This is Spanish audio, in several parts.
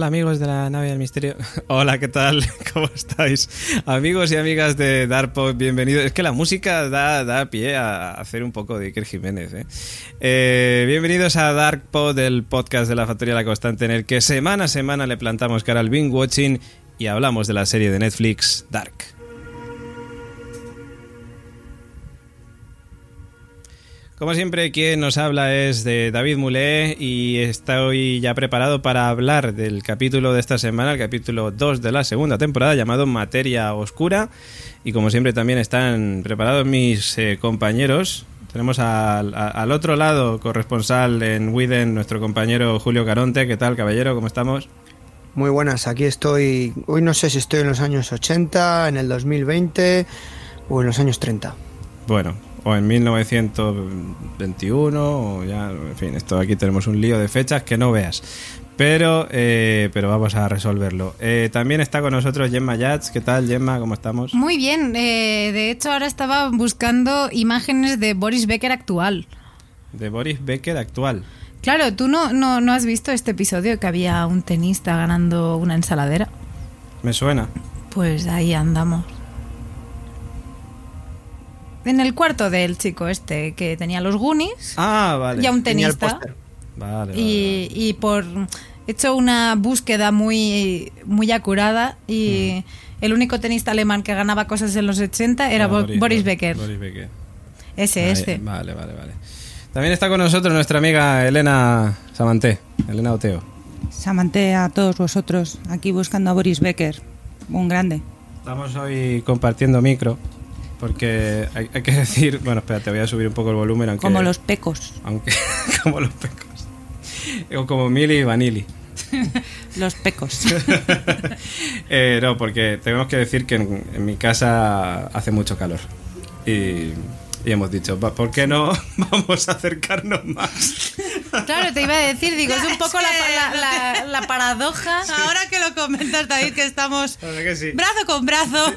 Hola amigos de la nave del misterio. Hola, ¿qué tal? ¿Cómo estáis? Amigos y amigas de Darpo, bienvenidos. Es que la música da, da pie a hacer un poco de Iker Jiménez. ¿eh? Eh, bienvenidos a Darkpod, el podcast de la Factoría La Constante, en el que semana a semana le plantamos cara al binge watching y hablamos de la serie de Netflix Dark. Como siempre, quien nos habla es de David Mulé y estoy ya preparado para hablar del capítulo de esta semana, el capítulo 2 de la segunda temporada, llamado Materia Oscura. Y como siempre también están preparados mis eh, compañeros. Tenemos al, al, otro lado, corresponsal en Widen, nuestro compañero Julio Caronte. ¿Qué tal, caballero? ¿Cómo estamos? Muy buenas, aquí estoy. Hoy no sé si estoy en los años 80, en el 2020 o en los años 30. Bueno, o en 1921, o ya, en fin, esto aquí tenemos un lío de fechas que no veas. Pero, eh, pero vamos a resolverlo. Eh, también está con nosotros Gemma Yats. ¿Qué tal, Gemma? ¿Cómo estamos? Muy bien. Eh, de hecho, ahora estaba buscando imágenes de Boris Becker actual. De Boris Becker actual. Claro, ¿tú no, no, no has visto este episodio que había un tenista ganando una ensaladera? Me suena. Pues ahí andamos. En el cuarto del chico este que tenía los Goonies. Ah, vale. Y a un tenista. Vale, vale, y, vale. y por. He hecho una búsqueda muy, muy acurada y el único tenista alemán que ganaba cosas en los 80 era Ah, Bo- Boris, Becker. Boris Becker. Ese, Ahí, ese. Vale, vale, vale. También está con nosotros nuestra amiga Elena Samanté. Elena Oteo. Samante a todos vosotros, aquí buscando a Boris Becker, un grande. Estamos hoy compartiendo micro. Porque hay, hay que decir. Bueno, espérate, voy a subir un poco el volumen. Aunque, Como los pecos. Aunque, como los pecos. O como Mili y Vanilli. Los pecos. Eh, no, porque tenemos que decir que en, en mi casa hace mucho calor. Y, y hemos dicho, "Va, ¿por qué no vamos a acercarnos más? Claro, te iba a decir, digo, es un poco la, la- la- la paradoja. Ahora que lo comentas, David, que estamos que sí. brazo con brazo,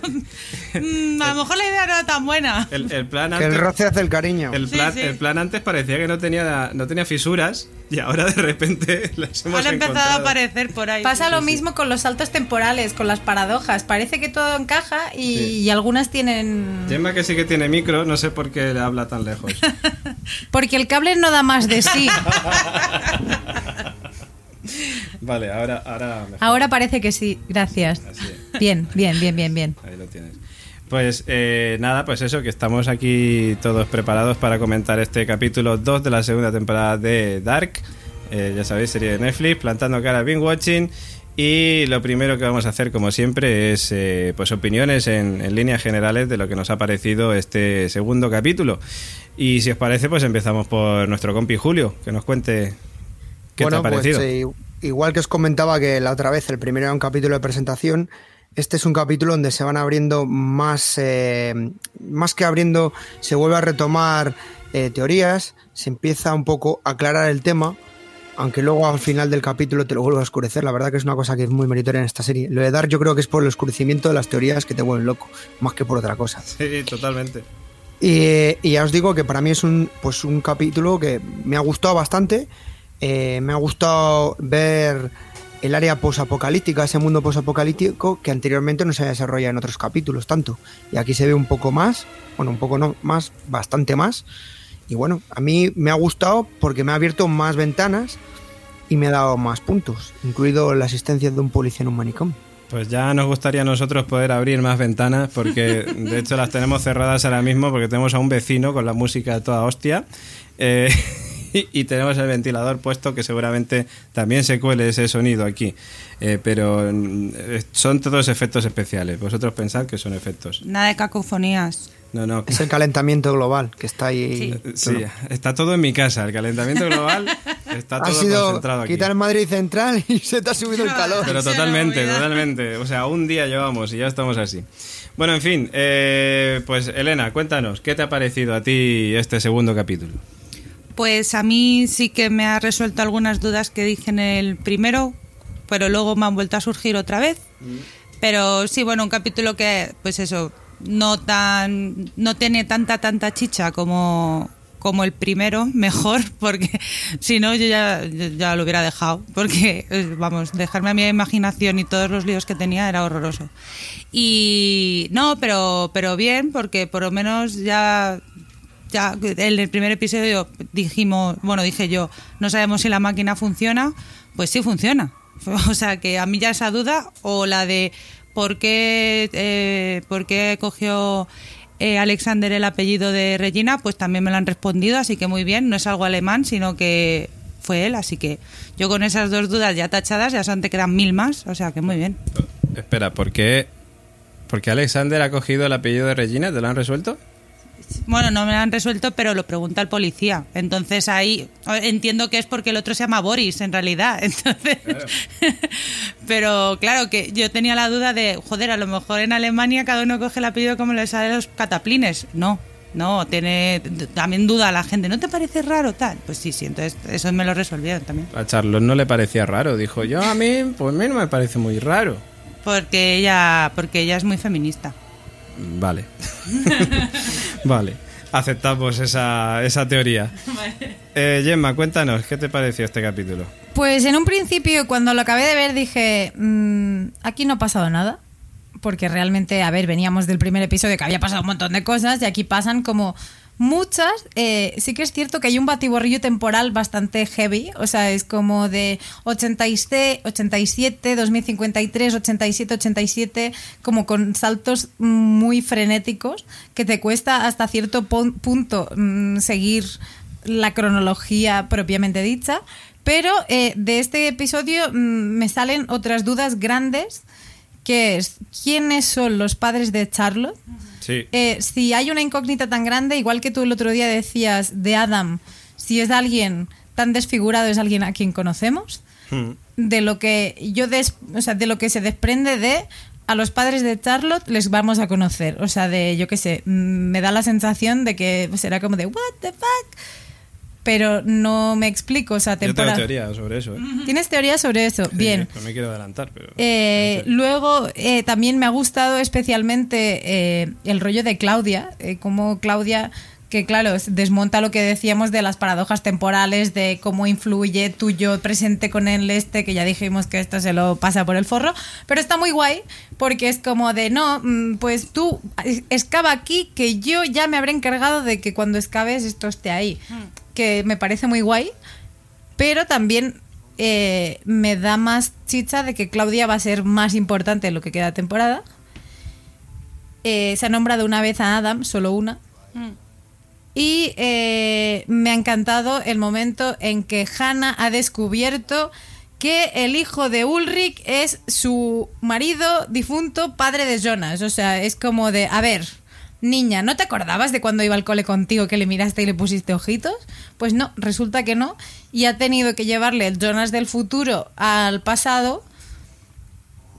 mm, a lo mejor la idea no era tan buena. El, el plan Que el antes, roce hace el cariño. el plan, sí. el plan antes parecía que no tenía, no tenía fisuras y ahora de repente las hemos Han empezado a aparecer por ahí. Pasa lo mismo con los saltos temporales, con las paradojas. Parece que todo encaja y, Sí. y algunas tienen... Gemma que sí que tiene micro, no sé por qué le habla tan lejos. Porque el cable no da más de sí. Vale, ahora, ahora mejor. Ahora parece que sí, gracias. Bien, bien, bien, bien, bien. Ahí lo tienes. Pues eh, nada, pues eso, que estamos aquí todos preparados para comentar este capítulo 2 de la segunda temporada de Dark. Eh, ya sabéis, serie de Netflix, plantando cara binge watching. Y lo primero que vamos a hacer, como siempre, es eh, pues opiniones en, en líneas generales de lo que nos ha parecido este segundo capítulo. Y si os parece, pues empezamos por nuestro compi Julio, que nos cuente qué bueno, te ha parecido. pues igual que os comentaba que la otra vez el primero era un capítulo de presentación, este es un capítulo donde se van abriendo más, eh, más que abriendo, se vuelve a retomar eh, teorías, se empieza un poco a aclarar el tema, aunque luego al final del capítulo te lo vuelve a oscurecer. La verdad que es una cosa que es muy meritoria en esta serie. Lo de dar yo creo que es por el oscurecimiento de las teorías que te vuelven loco, más que por otra cosa. Sí, totalmente. Y, y ya os digo que para mí es un, pues un capítulo que me ha gustado bastante. Eh, me ha gustado ver el área posapocalíptica, ese mundo posapocalíptico que anteriormente no se había desarrollado en otros capítulos tanto. Y aquí se ve un poco más, bueno, un poco no, más, bastante más. Y bueno, a mí me ha gustado porque me ha abierto más ventanas y me ha dado más puntos, incluido la existencia de un policía en un manicomio. Pues ya nos gustaría a nosotros poder abrir más ventanas porque de hecho las tenemos cerradas ahora mismo porque tenemos a un vecino con la música a toda hostia eh, y, y tenemos el ventilador puesto que seguramente también se cuele ese sonido aquí. Eh, pero mm, eh, son todos efectos especiales. Vosotros pensad que son efectos. Nada de cacofonías. No, no. Es el calentamiento global que está ahí. Sí, está todo en mi casa. El calentamiento global está Ha todo sido concentrado aquí. quitar Madrid central y se te ha subido el calor. Pero totalmente, totalmente. O sea, un día llevamos y ya estamos así. Bueno, en fin, eh, pues Elena, cuéntanos, ¿qué te ha parecido a ti este segundo capítulo? Pues a mí sí que me ha resuelto algunas dudas que dije en el primero, pero luego me han vuelto a surgir otra vez. Pero sí, bueno, un capítulo que, pues eso, no tan, no tiene tanta, tanta chicha como, como el primero, mejor, porque si no yo ya, ya lo hubiera dejado, porque, eh, vamos, dejarme a mi imaginación y todos los líos que tenía era horroroso. Y no, pero, pero bien, porque por lo menos ya ya en el primer episodio dijimos, bueno, dije yo, no sabemos si la máquina funciona, pues sí funciona. O sea que a mí ya esa duda o la de por qué, eh, por qué cogió eh, Alexander el apellido de Regina, pues también me lo han respondido, así que muy bien, no es algo alemán, sino que fue él, así que yo con esas dos dudas ya tachadas, ya son te quedan mil más, o sea que muy bien. Espera, ¿por qué, ¿por qué Alexander ha cogido el apellido de Regina? ¿Te lo han resuelto? Bueno, no me lo han resuelto, pero lo pregunta el policía. Entonces ahí entiendo que es porque el otro se llama Boris, en realidad. Entonces, pero claro que yo tenía la duda de, joder, a lo mejor en Alemania cada uno coge el apellido como le sale los cataplines. No, no, tiene también duda la gente. ¿No te parece raro tal? Pues sí, sí, entonces eso me lo resolvieron también. A Charlotte no le parecía raro, dijo yo a mí, pues a mí no me parece muy raro. Porque ella, porque ella es muy feminista. Vale. vale. Aceptamos esa, esa teoría. Eh, Gemma, cuéntanos, ¿qué te pareció este capítulo? Pues en un principio, cuando lo acabé de ver, dije, mm, aquí no ha pasado nada. Porque realmente, a ver, veníamos del primer episodio que había pasado un montón de cosas y aquí pasan como muchas. Eh, sí que es cierto que hay un batiborrillo temporal bastante heavy, o sea, es como de 87, 87, 2053, 87, 87, como con saltos muy frenéticos que te cuesta hasta cierto punto mm, seguir la cronología propiamente dicha. Pero eh, de este episodio mm, me salen otras dudas grandes, que es quiénes son los padres de Charlotte. Eh, si hay una incógnita tan grande, igual que tú el otro día decías de Adam, si es alguien tan desfigurado, es alguien a quien conocemos, hmm. de lo que yo o sea, de lo que se desprende de a los padres de Charlotte les vamos a conocer. O sea, de, yo qué sé, mm, me da la sensación de que será como de, ¿What the fuck? Pero no me explico. O sea, temporada... Yo tengo teoría sobre eso. ¿eh? ¿Tienes teoría sobre eso? Bien. No me quiero adelantar, pero... Eh, luego, eh, también me ha gustado especialmente el rollo de Claudia, como Claudia que claro, desmonta lo que decíamos de las paradojas temporales, de cómo influye tu yo presente con el este, que ya dijimos que esto se lo pasa por el forro, pero está muy guay porque es como de, no, mm, pues tú excava aquí, que yo ya me habré encargado de que cuando excaves esto esté ahí. Que me parece muy guay, pero también eh, me da más chicha de que Claudia va a ser más importante en lo que queda de temporada. Eh, se ha nombrado una vez a Adam, solo una. Mm. Y eh, me ha encantado el momento en que Hannah ha descubierto que el hijo de Ulrich es su marido difunto, padre de Jonas. O sea, es como de, a ver, niña, ¿no te acordabas de cuando iba al cole contigo que le miraste y le pusiste ojitos? Pues no, resulta que no. Y ha tenido que llevarle el Jonas del futuro al pasado.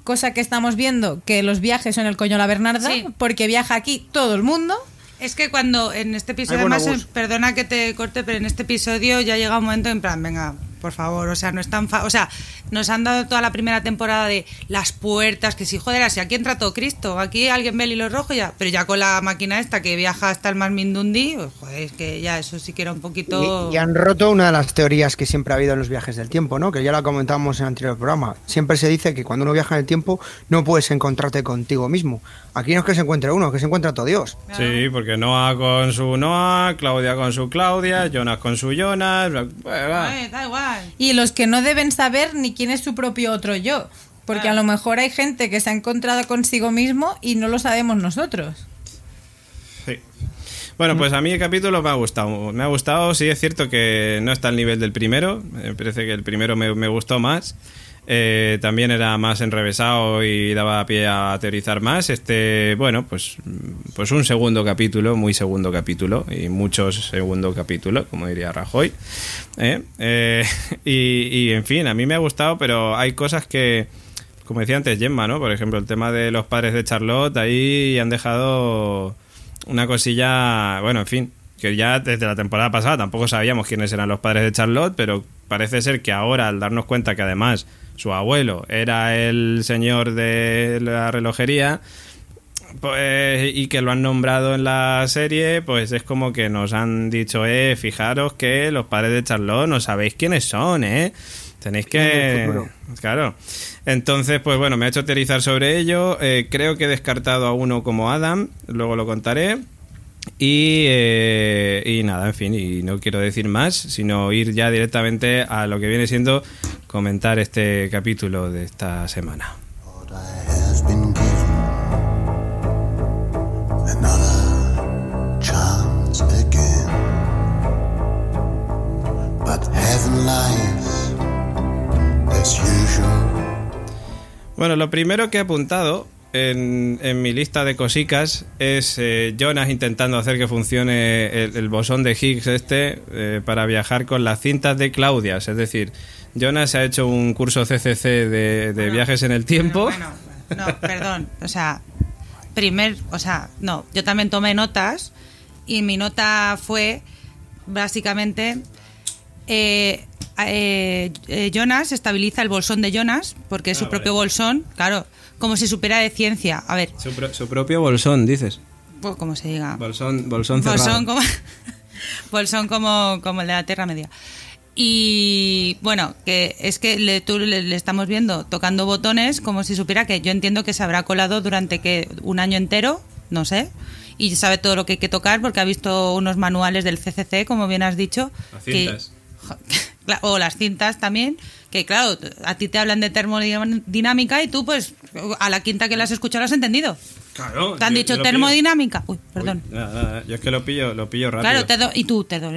Cosa que estamos viendo que los viajes son el coño la Bernarda, porque viaja aquí todo el mundo. Es que cuando en este episodio, además, perdona que te corte, pero en este episodio ya llega un momento en plan, venga, por favor, o sea, no es tan o sea, nos han dado toda la primera temporada de las puertas, que si joder, si aquí entra todo Cristo, aquí alguien ve el hilo rojo ya, pero ya con la máquina esta que viaja hasta el Mar Mindundi, pues, joder, es que ya eso sí que era un poquito... Y, han roto una de las teorías que siempre ha habido en los viajes del tiempo, ¿no? Que ya la comentábamos en el anterior programa. Siempre se dice que cuando uno viaja en el tiempo no puedes encontrarte contigo mismo. Aquí no es que se encuentre uno, es que se encuentra todo Dios. Sí, porque Noah con su Noah, Claudia con su Claudia, Jonas con su Jonas... da igual. Y los que no deben saber ni quién es su propio otro yo. Porque a lo mejor hay gente que se ha encontrado consigo mismo y no lo sabemos nosotros. Sí. Bueno, pues a mí el capítulo me ha gustado. Me ha gustado, sí es cierto que no está al nivel del primero. Me parece que el primero me, me gustó más. Eh, también era más enrevesado y daba pie a teorizar más. Este, bueno, pues, pues un segundo capítulo, muy segundo capítulo y muchos segundo capítulo, como diría Rajoy. ¿eh? Eh, y, en fin, a mí me ha gustado, pero hay cosas que, como decía antes Gemma, ¿no? Por ejemplo, el tema de los padres de Charlotte, ahí han dejado una cosilla, bueno, en fin, que ya desde la temporada pasada tampoco sabíamos quiénes eran los padres de Charlotte, pero parece ser que ahora, al darnos cuenta que además su abuelo era el señor de la relojería, pues, y que lo han nombrado en la serie, pues es como que nos han dicho, eh, fijaros que los padres de Charlotte no sabéis quiénes son, eh. Tenéis que... Claro. Entonces, pues bueno, me ha hecho teorizar sobre ello. Eh, creo que he descartado a uno como Adam, luego lo contaré. Y, eh, y nada, en fin, y no quiero decir más, sino ir ya directamente a lo que viene siendo comentar este capítulo de esta semana. Bueno, lo primero que he apuntado en, en mi lista de cosicas es eh, Jonas intentando hacer que funcione el, el bosón de Higgs este eh, para viajar con las cintas de Claudias. Es decir, Jonas ha hecho un curso CCC de, de viajes en el tiempo. Bueno, bueno, no, perdón. O sea, primer, o sea, no, yo también tomé notas y mi nota fue básicamente eh, eh, eh, Jonas estabiliza el bolsón de Jonas porque es Ah, su vale. propio bolsón, claro, como si supiera de ciencia. A ver, Su, pro- su propio bolsón, dices. pues como se diga. Bolsón, bolsón cerrado. Bolsón como, bolsón como, como el de la Tierra Media. Y bueno, que es que le, tú le, le estamos viendo tocando botones como si supiera que yo entiendo que se habrá colado durante que un año entero, no sé, y sabe todo lo que hay que tocar porque ha visto unos manuales del CCC, como bien has dicho. Que- cintas. O las cintas también, que claro, a ti te hablan de termodinámica y tú pues a la quinta que las has escuchado las has entendido. Claro. Te han yo- dicho lo termodinámica. Uy, Uy, perdón. nada, nada, yo es que lo pillo, lo pillo rápido. Claro, te do- y tú te do-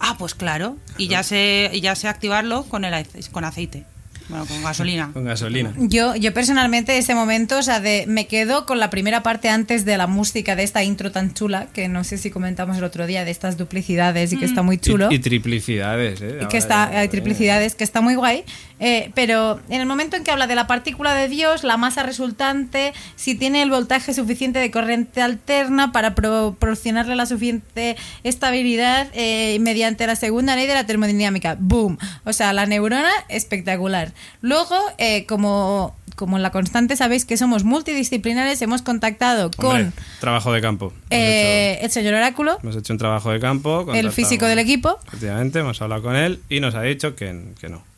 Ah, pues claro. Y ya sé, y ya sé activarlo con el ace- con aceite. Bueno, con gasolina. Con gasolina. Yo, yo personalmente ese momento, o sea, de me quedo con la primera parte antes de la música de esta intro tan chula, que no sé si comentamos el otro día de estas duplicidades y que está muy chulo. Y, y triplicidades, ¿eh? y que está hay eh. triplicidades que está muy guay eh, pero en el momento en que habla de la partícula de Dios la masa resultante si tiene el voltaje suficiente de corriente alterna para proporcionarle la suficiente estabilidad eh, mediante la segunda ley de la termodinámica boom o sea la neurona espectacular luego eh, como como en la constante sabéis que somos multidisciplinares hemos contactado con trabajo de campo. Eh, hecho, el señor oráculo hemos hecho un trabajo de campo. el físico del equipo Efectivamente, hemos hablado con él y nos ha dicho que, que no.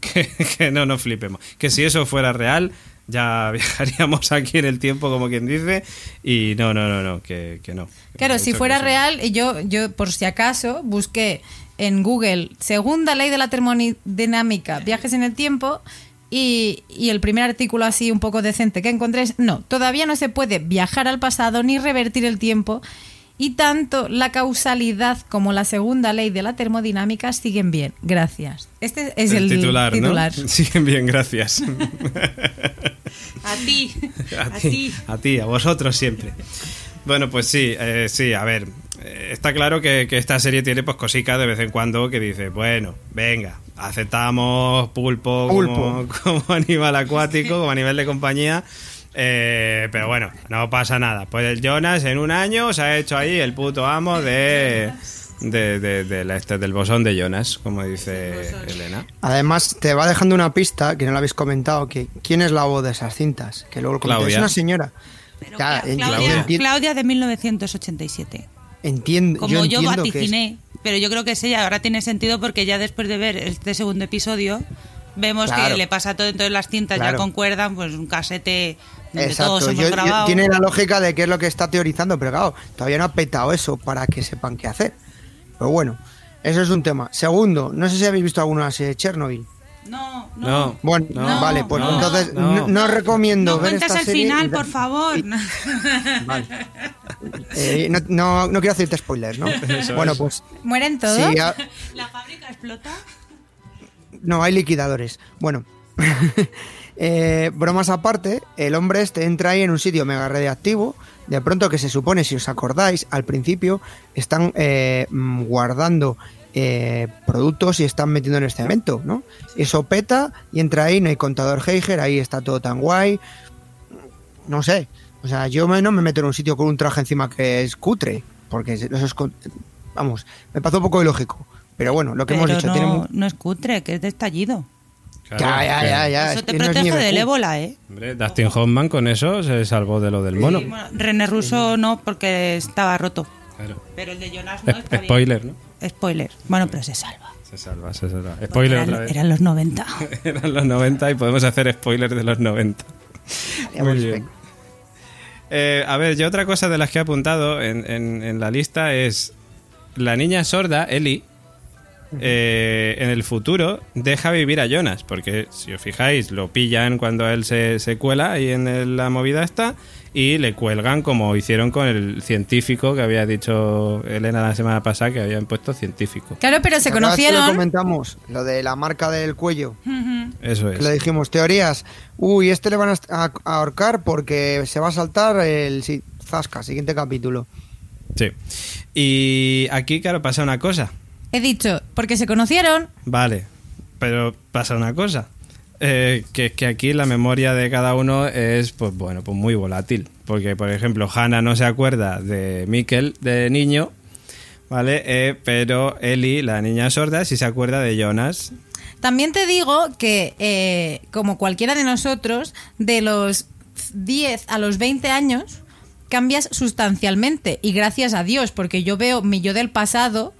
Que, que- que no nos flipemos. Que si eso fuera real, ya viajaríamos aquí en el tiempo, como quien dice. Y no, no, no, no, que, que no. Claro, si fuera sí. real, y yo, yo por si acaso busqué en Google segunda ley de la termodinámica, viajes en el tiempo, y, y el primer artículo así un poco decente que encontré es, no, todavía no se puede viajar al pasado ni revertir el tiempo, y tanto la causalidad como la segunda ley de la termodinámica siguen bien. Gracias. Este es el, titular, titular. ¿no? Siguen bien, gracias. A ti. a ti, a ti, a vosotros siempre. Bueno, pues sí, eh, sí, a ver, eh, está claro que, que esta serie tiene pues cositas de vez en cuando que dice, bueno, venga, aceptamos pulpo, Como, como animal acuático, como animal de compañía, eh, pero bueno, no pasa nada. Pues el Jonas en un año se ha hecho ahí el puto amo de... De, de- de la- este, del bosón de Jonas, como dice Elena. Además, te va dejando una pista que no la habéis comentado, que quién es la voz de esas cintas, que luego lo. Es una señora. Pero Ya, Cla- Claudia, yo de 1987. entiendo, Como yo, entiendo que es- vaticiné, pero yo creo que es ella. Ahora tiene sentido porque ya después de ver este segundo episodio, vemos Claro. que le pasa todo, entonces las cintas ya concuerdan, pues un casete Exacto, yo- yo- tiene la lógica de qué es lo que está teorizando, pero claro, todavía no ha petado eso para que sepan qué hacer. Pero bueno, eso es un tema. Segundo, no sé si habéis visto alguna serie de Chernobyl. No, no. No, Bueno, No, vale, pues no, entonces no. no, no os recomiendo No ver esta el serie. final, y por favor. Vale. Eh, no, no, no quiero hacerte spoilers, ¿no? bueno, es. pues ¿Mueren todos? sí, a- ¿La fábrica explota? no, hay liquidadores. Bueno, eh, bromas aparte, el hombre este entra ahí en un sitio mega radiactivo. De pronto, que se supone, si os acordáis, al principio están eh, mm, guardando eh, productos y están metiendo en el cemento, ¿no? Eso peta y entra ahí, no hay contador Geiger, ahí está todo tan guay. No sé, o sea, yo me- no me meto en un sitio con un traje encima que es cutre, porque eso es. Vamos, me pasó un poco ilógico. Pero bueno, lo que hemos dicho, no, tiene no es cutre, que es de estallido. Claro, ya, ya, que- ya, ya. Eso es te que no es protege del ébola, ¿eh? Hombre, Dustin Hoffman con eso se salvó de lo del mono. Bueno, René Russo no, porque estaba roto. Claro. Pero el de Jonas no Es- está bien. Spoiler, ¿no? Spoiler. Bueno, pero se salva. Se salva, se salva. Spoiler Eran, otra vez. eran los 90. Eran los 90 y podemos hacer spoilers de los 90. Muy bien. Eh, a ver, yo otra cosa de las que he apuntado en, en- en la lista es la niña sorda, Ellie, eh, en el futuro deja vivir a Jonas, porque si os fijáis, lo pillan cuando él se, se cuela ahí en el- la movida esta y le cuelgan como hicieron con el científico que había dicho Elena la semana pasada que habían puesto científico. Claro, pero se ¿Te acuerdas que lo conocieron. comentamos, lo de la marca del cuello. Eso Que le es. dijimos, teorías. Uy, este le van a, ahorcar porque se va a saltar el. Sí, Zasca, siguiente capítulo. Sí. Y aquí, claro, pasa una cosa. He dicho, porque se conocieron. Vale, pero pasa una cosa. eh, que es que aquí la memoria de cada uno es, pues bueno, pues muy volátil. Porque, por ejemplo, Hannah no se acuerda de Mikkel de niño, ¿vale? Eh, pero Ellie, la niña sorda, sí se acuerda de Jonas. También te digo que, eh, como cualquiera de nosotros, de los 10 a los 20 años cambias sustancialmente. Y gracias a Dios, porque yo veo mi yo del pasado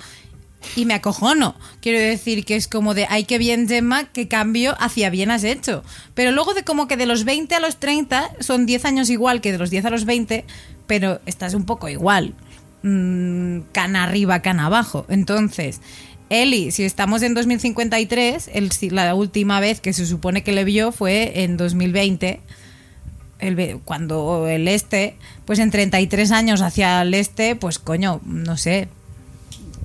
y me acojono. Quiero decir que es como de, ay, qué bien, Gemma, qué cambio hacia bien has hecho. Pero luego de como que de los 20 a los 30 son 10 años igual que de los 10 a los 20, pero estás un poco igual. Mm, cana arriba, cana abajo. Entonces, Eli, si estamos en 2053, el, la última vez que se supone que le vio fue en 2020 el cuando el este, pues en 33 años hacia el este, pues coño, no sé.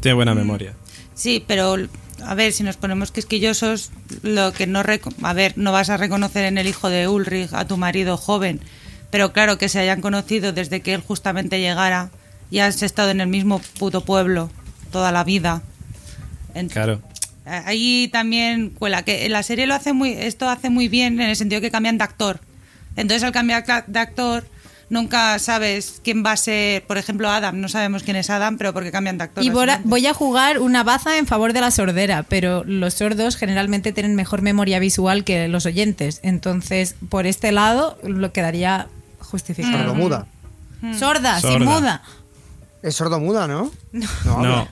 Tiene buena memoria. Sí, pero a ver, si nos ponemos quisquillosos, lo que no a ver, no vas a reconocer en el hijo de Ulrich a tu marido joven, pero claro que se hayan conocido desde que él justamente llegara y has estado en el mismo puto pueblo toda la vida. Ent- Claro. Ahí también cuela que la serie lo hace muy esto hace muy bien en el sentido que cambian de actor. Entonces al cambiar de actor nunca sabes quién va a ser, por ejemplo, Adam, no sabemos quién es Adam, pero porque cambian de actor. Y voy a, básicamente. voy a jugar una baza en favor de la sordera, pero los sordos generalmente tienen mejor memoria visual que los oyentes. Entonces, por este lado, lo quedaría justificado. Sordomuda. Sorda, sin Sorda. muda. Es sordomuda, ¿no? No. No.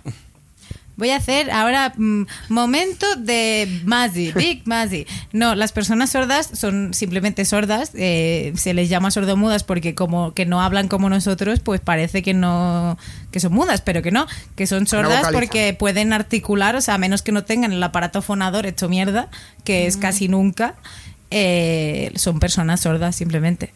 Voy a hacer ahora mm, momento de Mazi, Big Mazi. No, las personas sordas son simplemente sordas. eh, se les llama sordomudas porque como que no hablan como nosotros, pues parece que no que son mudas, pero que no, que son sordas porque pueden articular, o sea, a menos que no tengan el aparato fonador hecho mierda, que es casi nunca. Eh, son personas sordas simplemente.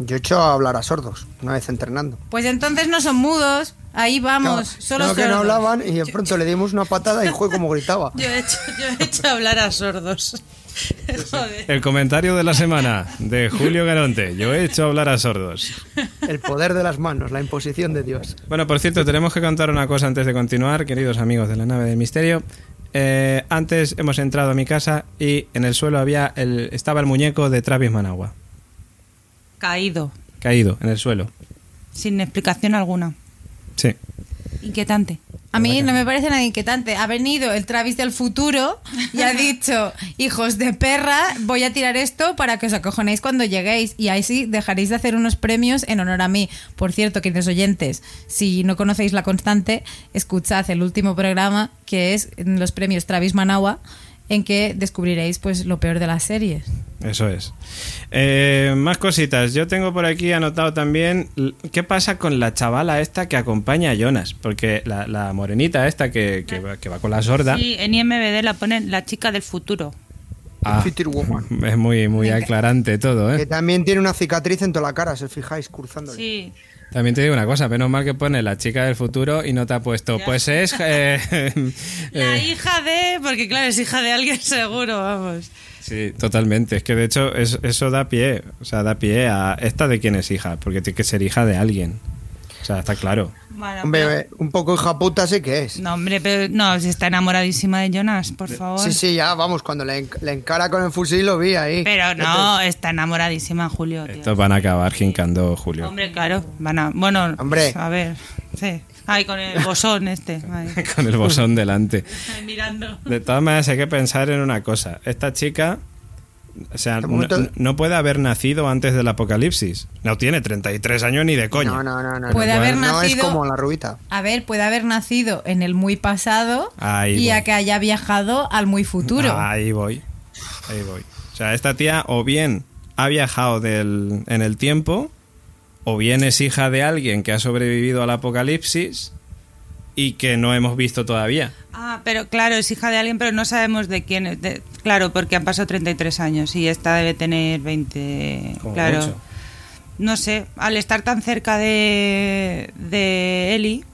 Yo he hecho a hablar a sordos, una vez entrenando. Pues entonces no son mudos. Ahí vamos, Claro, solo no, que no hablaban y de pronto le dimos una patada y fue como gritaba. Yo he hecho, yo he hecho hablar a sordos. Joder. El comentario de la semana de Julio Garonte. Yo he hecho hablar a sordos. El poder de las manos, la imposición de Dios. Bueno, por cierto, tenemos que contar una cosa antes de continuar, queridos amigos de la nave del misterio. Eh, antes hemos entrado a mi casa y en el suelo había el, estaba el muñeco de Travis Managua, Caído, caído en el suelo. sin explicación alguna. Sí. Inquietante. A mí no me parece nada inquietante. Ha venido el Travis del futuro y ha dicho, hijos de perra, voy a tirar esto para que os acojonéis cuando lleguéis. Y ahí sí dejaréis de hacer unos premios en honor a mí. Por cierto, queridos oyentes, si no conocéis la constante, escuchad el último programa que es los premios Travis Managua, en que descubriréis pues lo peor de las series. Eso es. Eh, más cositas. Yo tengo por aquí anotado también qué pasa con la chavala esta que acompaña a Jonas. Porque la, la morenita esta que, que va, que va con la sorda Sí, en IMBD la ponen la chica del futuro. Ah, Future Woman. es muy, muy aclarante todo, Que ¿eh? también tiene una cicatriz en toda la cara, si os fijáis, cruzándole. Sí. También te digo una cosa, menos mal que pone la chica del futuro y no te ha puesto, pues es... eh, La eh, hija de. Porque claro, es hija de alguien seguro, vamos. Sí, totalmente. Es que de hecho es- eso da pie, o sea, da pie a esta de quién es hija, porque tiene que ser hija de alguien. O sea, está claro. Bueno, Hombre, pero- un poco hija puta sí que es. no, hombre, pero no, si está enamoradísima de Jonas, por favor. Sí, sí, ya, vamos, cuando le, en- le encara con el fusil lo vi ahí. Pero no, está enamoradísima Julio, tío. Estos van a acabar jincando Julio. Hombre, claro, van a. Bueno, Hombre. a ver, sí. Ay, con el bosón este. Con el bosón delante. Ay, mirando. De todas maneras hay que pensar en una cosa. Esta chica O sea, no, momento- no puede haber nacido antes del apocalipsis. No tiene 33 años ni de coña. No, no, no, no. Puede no, haber no es nacido- como la rubita. A ver, puede haber nacido en el muy pasado Ahí y a que haya viajado al muy futuro. Ahí voy. Ahí voy. O sea, esta tía o bien ha viajado del, en el tiempo, o bien es hija de alguien que ha sobrevivido al apocalipsis y que no hemos visto todavía. Ah, pero claro, es hija de alguien, pero no sabemos de quién es. de- claro, porque han pasado 33 años y esta debe tener 20. Como claro. No sé, al estar tan cerca de, de Eli,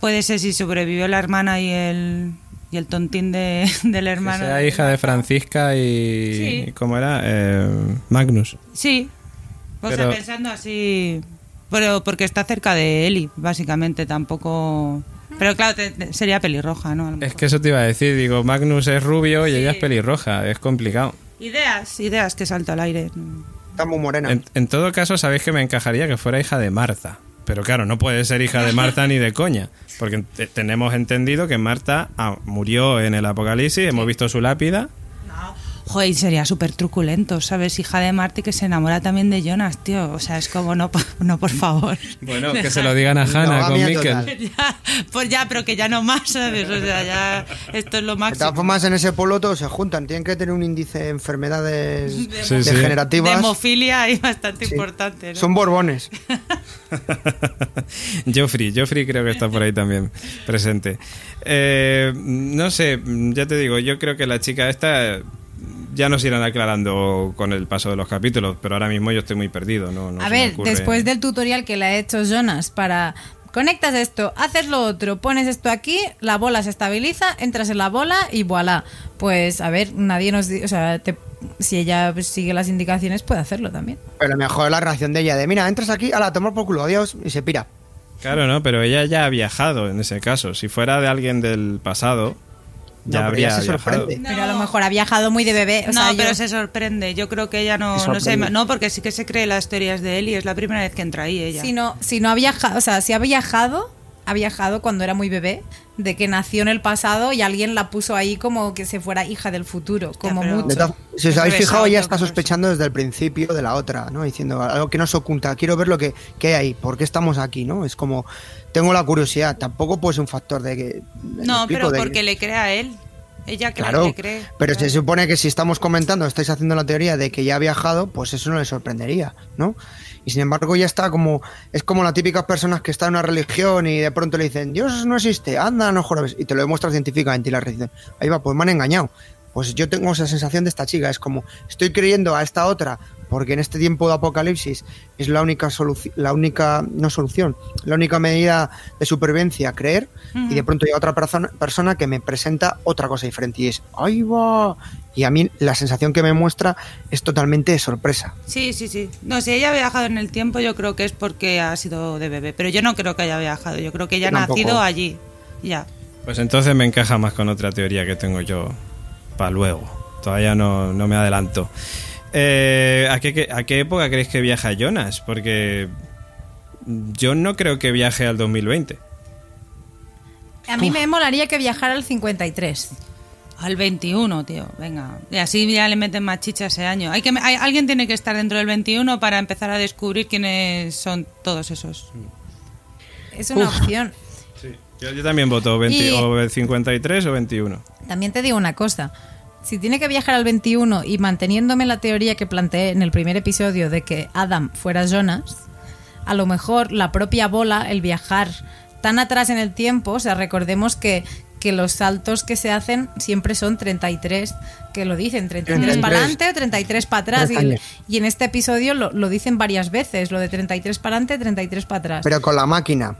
puede ser si sobrevivió la hermana y el, y el tontín de, del Que hermano. sea hija de Francisca y... Sí. ¿Cómo era? Eh, Magnus. Sí, o Pero- sea, pensando así. Pero porque está cerca de Eli, básicamente, tampoco. Pero claro, te- te- sería pelirroja, ¿no? Es que eso te iba a decir. Digo, Magnus es rubio y Sí. ella es pelirroja. Es complicado. Ideas, ideas que salto al aire. Está muy morena. En, en todo caso, sabéis que me encajaría que fuera hija de Marta. Pero claro, no puede ser hija de Marta ni de coña. Porque te- tenemos entendido que Marta ah, murió en el apocalipsis, hemos visto su lápida. Joder, y sería súper truculento, ¿sabes? Hija de Marte que se enamora también de Jonas, tío. O sea, es como, no, no por favor. Bueno, que se lo digan a Hannah con. Ya, pues ya, pero que ya no más, ¿sabes? O sea, ya esto es lo De todas máximo. formas, en ese pueblo todos se juntan. Tienen que tener un índice de enfermedades sí. degenerativas. De hemofilia ahí bastante Sí. importante, ¿no? Son borbones. Joffrey, Joffrey creo que está por ahí también presente. Eh, no sé, ya te digo, yo creo que la chica esta ya nos irán aclarando con el paso de los capítulos, pero ahora mismo yo estoy muy perdido. No, no A ver, ocurre- después del tutorial que le ha hecho Jonas para conectas esto, haces lo otro, pones esto aquí, la bola se estabiliza, entras en la bola y voilà. Pues a ver, nadie nos, o sea, te- si ella sigue las indicaciones puede hacerlo también. Pero mejor la reacción de ella de, mira, entras aquí, a la tomar por culo, adiós, y se pira. Claro, no, pero ella ya ha viajado en ese caso. Si fuera de alguien del pasado, ya No, pero habría ella se viajado. sorprende. Pero a lo mejor ha viajado muy de bebé. O no, sea, yo- pero se sorprende. Yo creo que ella no, Se no sé, no, porque sí que se cree las teorías de Eli. Es la primera vez que entra ahí ella. si no, si no ha viajado, o sea, si ha viajado, ha viajado cuando era muy bebé, de que nació en el pasado y alguien la puso ahí como que se fuera hija del futuro, como mucho. si os habéis fijado, ella está sospechando desde el principio de la otra, ¿no? Diciendo algo que nos oculta, quiero ver lo que, que hay ahí, por qué estamos aquí, ¿no? Es como, tengo la curiosidad, tampoco puede ser un factor de que... No, explico, pero de- porque le cree a él. Ella cree, Claro, le cree. pero Claro. se supone que si estamos comentando, estáis haciendo la teoría de que ya ha viajado, pues eso no le sorprendería, ¿no? Y sin embargo ya está como, es como las típicas personas que están en una religión y de pronto le dicen, Dios no existe, anda, no jorobes, y te lo demuestras científicamente y la dicen, ahí va, pues me han engañado. Pues yo tengo esa sensación de esta chica, es como, estoy creyendo a esta otra, porque en este tiempo de apocalipsis es la única solución, la única, no solución, la única medida de supervivencia, creer, y de pronto hay otra persona, persona que me presenta otra cosa diferente y es, ahí va. Y a mí la sensación que me muestra es totalmente de sorpresa. Sí, sí, sí. No, si ella ha viajado en el tiempo, yo creo que es porque ha sido de bebé. Pero yo no creo que haya viajado. Yo creo que ella ha nacido allí. Ya. Pues entonces me encaja más con otra teoría que tengo yo para luego. Todavía no, no me adelanto. Eh, ¿a, qué, ¿A qué época creéis que viaja Jonas? Porque yo no creo que viaje al 2020. A mí me molaría que viajara al 53. Al 21, tío. Venga. Y así ya le meten más chicha ese año. Hay que, hay- alguien tiene que estar dentro del 21 para empezar a descubrir quiénes son todos esos. Es una opción. Yo, yo también voto 20, Y- o el 53 o 21. También te digo una cosa. Si tiene que viajar al 21 y manteniéndome la teoría que planteé en el primer episodio de que Adam fuera Jonas, a lo mejor la propia bola, el viajar tan atrás en el tiempo, o sea, recordemos que, que los saltos que se hacen siempre son 33, que lo dicen, 33, para 33. adelante o 33 para atrás. Tres Y, y en este episodio lo, lo dicen varias veces, lo de 33 para adelante, 33 para atrás. Pero con la máquina.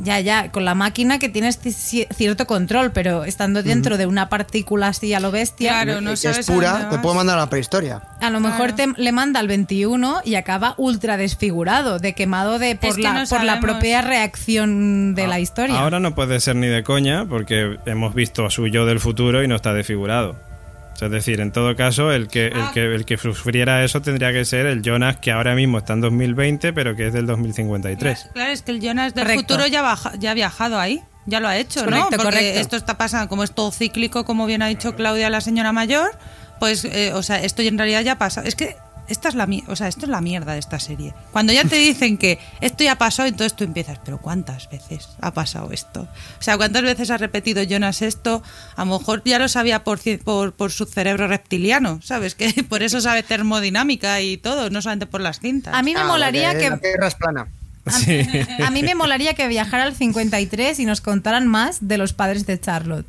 Ya, ya, con la máquina que tienes ci- cierto control, pero estando dentro de una partícula así a lo bestia, Claro, no que sabes es pura, te puedo mandar a la prehistoria. a lo mejor te, le manda al 21 y acaba ultra desfigurado, de quemado de por, que la, no por la propia reacción de la historia. Ahora no puede ser ni de coña porque hemos visto a su yo del futuro y no está desfigurado. O sea, es decir, en todo caso, el que, el, que, el que sufriera eso tendría que ser el Jonas que ahora mismo está en 2020, pero que es del 2053. Claro, es que el Jonas del Correcto. futuro ya, baja- ya ha viajado ahí. Ya lo ha hecho, Correcto, ¿no? Porque correcto. esto está pasando, como es todo cíclico, como bien ha dicho Claudia, la señora mayor, Pues, eh, o sea, esto ya en realidad ya pasa. Es que esta es la o sea, esto es la mierda de esta serie. Cuando ya te dicen que esto ya pasó, entonces tú empiezas, pero ¿cuántas veces ha pasado esto? O sea, ¿cuántas veces ha repetido Jonas esto? A lo mejor ya lo sabía por, por, por su cerebro reptiliano, ¿sabes? Que por eso sabe termodinámica y todo, no solamente por las cintas. A mí me Ah, molaría que... La Tierra es plana. A, a mí me molaría que viajara al 53 y nos contaran más de los padres de Charlotte.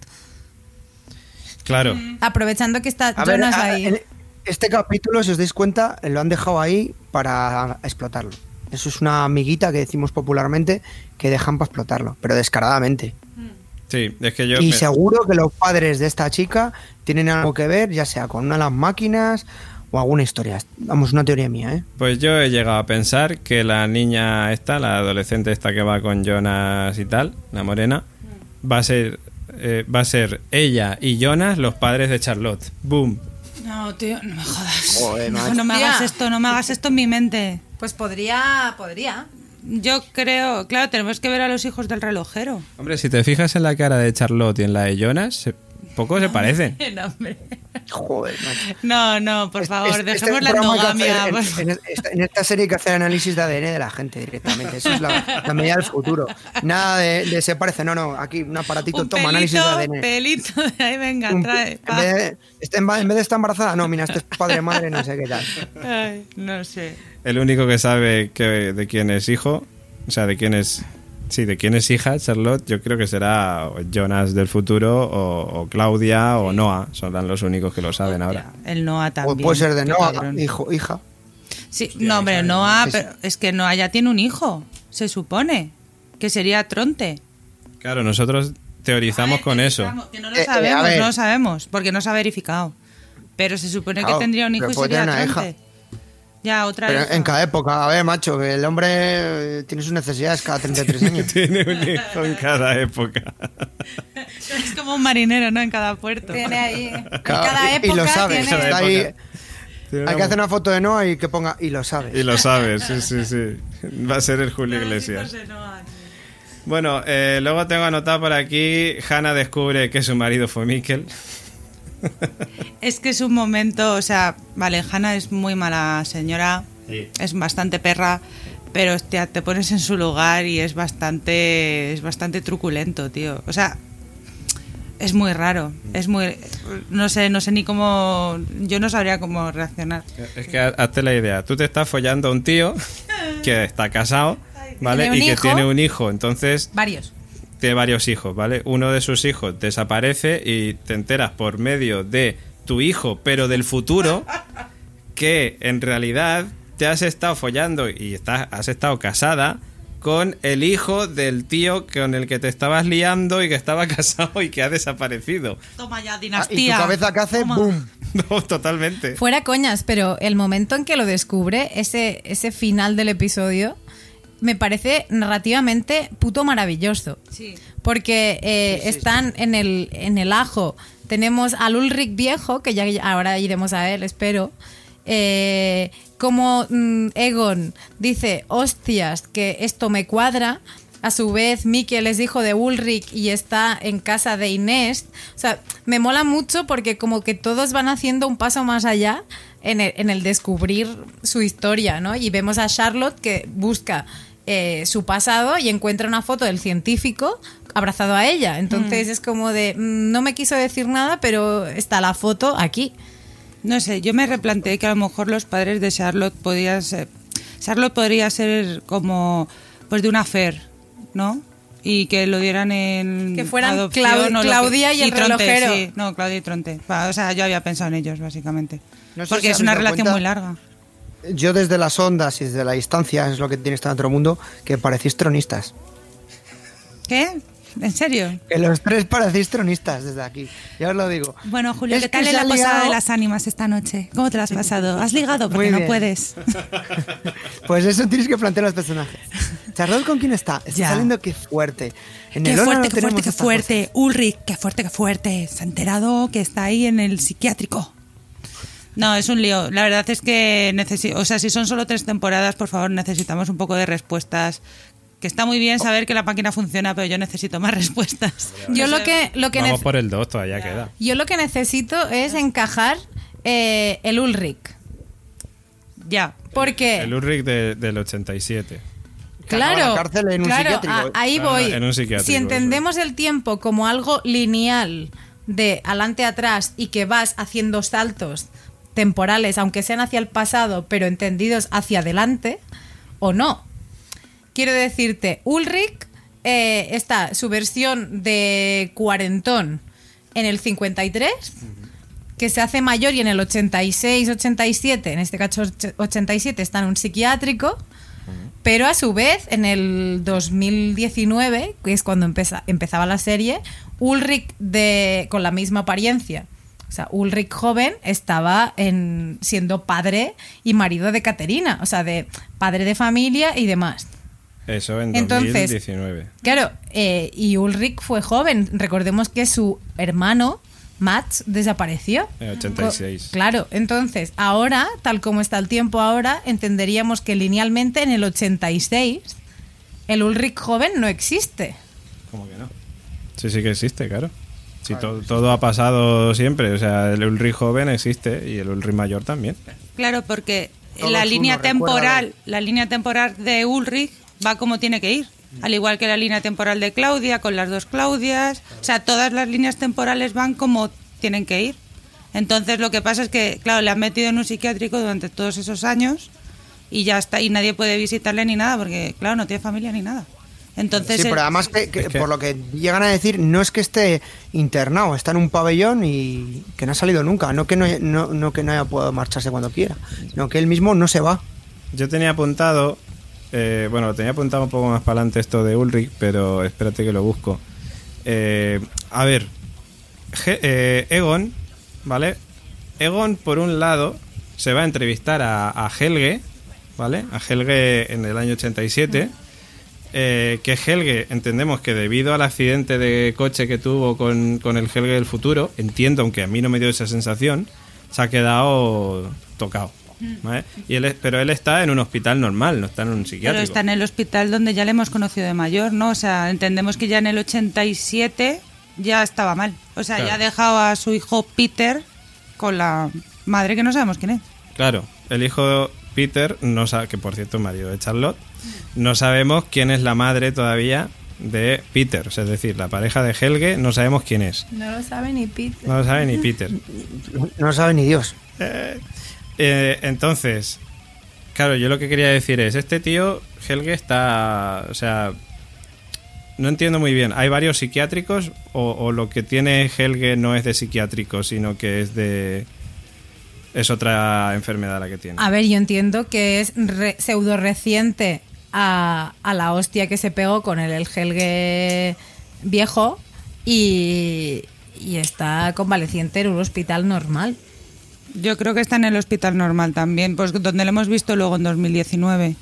Claro. Aprovechando que está A ver, Jonas a- ahí. Este capítulo, si os dais cuenta, lo han dejado ahí para explotarlo. Eso es una amiguita que decimos popularmente que dejan para explotarlo, pero descaradamente. Sí, es que yo. y me- seguro que los padres de esta chica tienen algo que ver, ya sea con una de las máquinas o alguna historia. Vamos, una teoría mía, ¿eh? Pues yo he llegado a pensar que la niña esta, la adolescente esta que va con Jonas y tal, la morena, va a ser eh, va a ser ella y Jonas los padres de Charlotte. Boom. No, tío, no me jodas. Joder, no, no me hagas esto, no me hagas esto en mi mente. Pues podría, podría. Yo creo, claro, tenemos que ver a los hijos del relojero. Hombre, si te fijas en la cara de Charlotte y en la de Jonas, se- poco se parecen. No, hombre. Joder, macho. no, no, por favor, Este- este dejemos la endogamia. en, esta, en esta serie hay que hacer análisis de ADN de la gente directamente. Eso es la, la medida del futuro. Nada de, de se parece, no, no. Aquí un aparatito, Un toma análisis de ADN. pelito, de ahí venga, Un- trae. en, pa. vez de, este- en vez de estar embarazada, no, mira, este es padre, madre, no sé qué tal. Ay, no sé. El único que sabe que, de quién es hijo, o sea, de quién es. Sí, de quién es hija, Charlotte, yo creo que será Jonas del futuro o, o Claudia o Noah. Son los únicos que lo saben ahora. El Noah O también. puede ser de Noah, cabrón. hijo, hija. Sí, no, hombre, Noah, pero es que Noah ya tiene un hijo, se supone. Que sería Tronte. Claro, nosotros teorizamos con eso. Que no lo Eh, eh, sabemos, no lo sabemos, porque no se ha verificado. Pero se supone Claro, que tendría un hijo y sería Tronte. Ya, otra Pero hija. en cada época, a ver, macho, que el hombre eh, tiene sus necesidades cada 33 años. Tiene un hijo en cada época. Es como un marinero, ¿no? En cada puerto. Tiene ahí. en Claro, cada época y lo sabe. tiene- Cada está ahí- hay que hacer una foto de Noah y que ponga y lo sabes. Y lo sabes, sí, sí, sí. Va a ser el Julio Iglesias. Bueno, eh, luego tengo anotado por aquí, Hannah descubre que su marido fue Mikkel. Es que es un momento, o sea, vale, Hanna es muy mala señora, Sí. es bastante perra, pero hostia, te pones en su lugar y es bastante, es bastante truculento, tío. O sea, es muy raro, es muy, no sé, no sé ni cómo, yo no sabría cómo reaccionar. Es que ha- hazte la idea, tú te estás follando a un tío que está casado, ¿vale? Y que hijo. tiene un hijo, entonces Varios. Tiene varios hijos, ¿vale? Uno de sus hijos desaparece y te enteras por medio de tu hijo, pero del futuro, que en realidad te has estado follando y estás, has estado casada con el hijo del tío con el que te estabas liando y que estaba casado y que ha desaparecido. Toma ya, Ah, dinastía. y tu cabeza que hace, Toma. ¡boom! No, totalmente. Fuera coñas, pero el momento en que lo descubre, ese, ese final del episodio, me parece narrativamente puto maravilloso. Sí. Porque eh, están En, el, en el ajo. Tenemos al Ulrich viejo, que ya ahora iremos a él, espero. Eh, como mm, Egon dice, hostias, que esto me cuadra. A su vez, Mikkel es hijo de Ulrich y está en casa de Inés. O sea, me mola mucho porque como que todos van haciendo un paso más allá en el, en el descubrir su historia, ¿no? Y vemos a Charlotte que busca eh, su pasado y encuentra una foto del científico abrazado a ella. Entonces es como de, mm, no me quiso decir nada, pero está la foto aquí. No sé, yo me replanteé que a lo mejor los padres de Charlotte podían ser. Charlotte podría ser como. Pues de una fer, ¿no? Y que lo dieran en. Que fueran adopción Clau- o lo que- Claudia y el Tronte, relojero. Sí, no, Claudia y Tronte. O sea, yo había pensado en ellos, básicamente. No sé Porque si es una relación cuenta- muy larga. Yo desde las ondas y desde la distancia, es lo que tiene este otro mundo, que parecéis tronistas. ¿Qué? ¿En serio? Que los tres parecéis tronistas desde aquí. Ya os lo digo. Bueno, Julio, Es ¿qué que tal en la posada de las ánimas esta noche? ¿Cómo te lo has pasado? ¿Has ligado? Porque no puedes. Pues eso tienes que plantear a los personajes. Charlotte, ¿con quién está? Está Ya. saliendo qué fuerte. En Qué el fuerte, no qué fuerte, qué estas fuerte. Ulrich, qué fuerte, qué fuerte. Se ha enterado que está ahí en el psiquiátrico. No, es un lío. La verdad es que necesito, o sea, si son solo tres temporadas, por favor, necesitamos un poco de respuestas. Que está muy bien saber que la máquina funciona, pero yo necesito más respuestas. Yo lo que, lo que Vamos por el 2, todavía queda. Yo lo que necesito es encajar eh, el Ulrich. Ya. Porque, El Ulrich de- del 87. Que acaba claro, en la cárcel en un claro, psiquiátrico. a- ahí Ah, voy. en un psiquiátrico, si entendemos el tiempo como algo lineal de adelante a atrás y que vas haciendo saltos temporales, aunque sean hacia el pasado, pero entendidos hacia adelante, o no. Quiero decirte, Ulrich eh, está su versión de cuarentón en el 53, que se hace mayor y en el 86, 87, en este caso och- 87, está en un psiquiátrico. Pero a su vez, en el 2019, que es cuando empeza- empezaba la serie, Ulrich de, con la misma apariencia. O sea, Ulrich joven estaba en, siendo padre y marido de Caterina, o sea, de padre de familia y demás. Eso en Entonces- 2019. Claro, eh, y Ulrich fue joven. Recordemos que su hermano, Mats, desapareció. En 86. Co- Claro, entonces, ahora, tal como está el tiempo ahora, entenderíamos que linealmente en el 86 el Ulrich joven no existe. ¿Cómo que no? Sí, sí que existe, claro. Si to- todo ha pasado siempre, o sea, el Ulrich joven existe y el Ulrich mayor también. Claro, porque Todos la uno, línea recuérdalo. temporal, la línea temporal de Ulrich va como tiene que ir. Al igual que la línea temporal de Claudia, con las dos Claudias. O sea, todas las líneas temporales van como tienen que ir. Entonces lo que pasa es que, claro, le han metido en un psiquiátrico durante todos esos años y ya está, y nadie puede visitarle ni nada, porque, claro, no tiene familia ni nada. Entonces, Sí, pero además, que, por lo que llegan a decir, no es que esté internado, está en un pabellón y que no ha salido nunca. No que no, no, no que no haya podido marcharse cuando quiera, sino que él mismo no se va. Yo tenía apuntado, eh, bueno, lo tenía apuntado un poco más para adelante esto de Ulrich, pero espérate que lo busco. Eh, a ver, eh, Egon, ¿vale? Egon, por un lado, se va a entrevistar a, a Helge, ¿vale? A Helge en el año 87. Eh, que Helge, entendemos que debido al accidente de coche que tuvo con, con el Helge del futuro, entiendo, aunque a mí no me dio esa sensación, se ha quedado tocado. ¿vale? Y él, pero él está en un hospital normal, no está en un pero psiquiátrico. está en el hospital donde ya le hemos conocido de mayor, ¿no? O sea, entendemos que ya en el 87 ya estaba mal. O sea, Claro. ya ha dejado a su hijo Peter con la madre que no sabemos quién es. Claro, el hijo Peter, no sabe, que por cierto es marido de Charlotte, no sabemos quién es la madre todavía de Peter, o sea, es decir, la pareja de Helge, no sabemos quién es. No lo sabe ni Peter. No lo sabe ni Peter. No lo sabe ni Dios. Eh, entonces, claro, yo lo que quería decir es, este tío, Helge, está, o sea, no entiendo muy bien, ¿hay varios psiquiátricos o, o lo que tiene Helge no es de psiquiátrico, sino que es de... Es otra enfermedad la que tiene. A ver, yo entiendo que es re- pseudo reciente a, a la hostia que se pegó con el, el Helge viejo y, y está convaleciente en un hospital normal. Yo creo que está en el hospital normal también, pues donde lo hemos visto luego en 2019.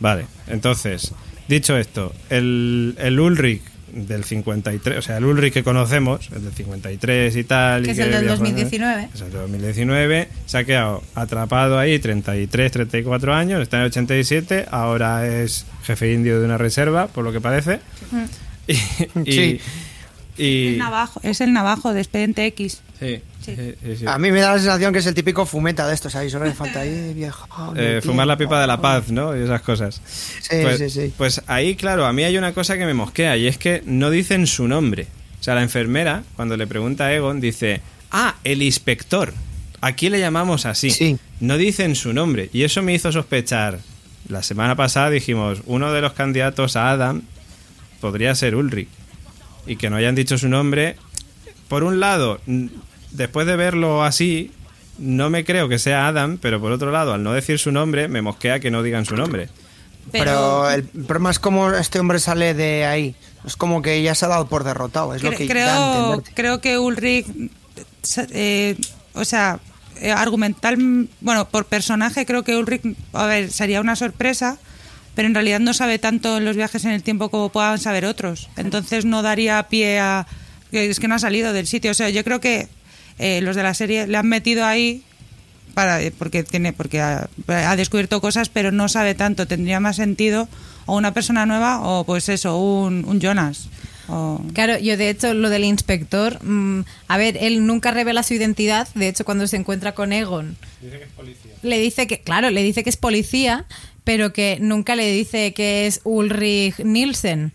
Vale, entonces, dicho esto, el, el Ulrich del 53, o sea, el Ulrich que conocemos, el del 53 y tal. Que y es el del viajó, ¿no? 2019. Es el del 2019, se ha quedado atrapado ahí 33, 34 años, está en el 87, ahora es jefe indio de una reserva, por lo que parece. Y, y- Sí. y- El navajo, es el navajo de Expediente X. sí, Sí. sí, sí, sí. A mí me da la sensación que es el típico fumeta de estos ahí, solo le falta ahí, viejo. Eh, fumar la pipa de la paz, ¿no? Y esas cosas. Sí, pues, sí, sí. Pues ahí, claro, a mí hay una cosa que me mosquea y es que no dicen su nombre. O sea, la enfermera, cuando le pregunta a Egon, dice, ah, el inspector. Aquí le llamamos así. Sí. No dicen su nombre. Y eso me hizo sospechar. La semana pasada dijimos, uno de los candidatos a Adam podría ser Ulrich. Y que no hayan dicho su nombre. Por un lado, después de verlo así, no me creo que sea Adam, pero por otro lado, al no decir su nombre, me mosquea que no digan su nombre. Pero el problema es cómo este hombre sale de ahí. Es como que ya se ha dado por derrotado, es lo que da a creo, creo que Ulrich, eh, o sea, eh, argumental, bueno, por personaje creo que Ulrich, a ver, sería una sorpresa, pero en realidad no sabe tanto en los viajes en el tiempo como puedan saber otros. Entonces no daría pie a... que Es que no ha salido del sitio. O sea, yo creo que eh, los de la serie le han metido ahí para porque tiene porque ha, ha descubierto cosas pero no sabe tanto. Tendría más sentido o una persona nueva o pues eso un, un Jonas O- Claro, yo de hecho lo del inspector, mm, a ver, él nunca revela su identidad, de hecho cuando se encuentra con Egon, le dice que, claro, le dice que es policía, pero que nunca le dice que es Ulrich Nielsen.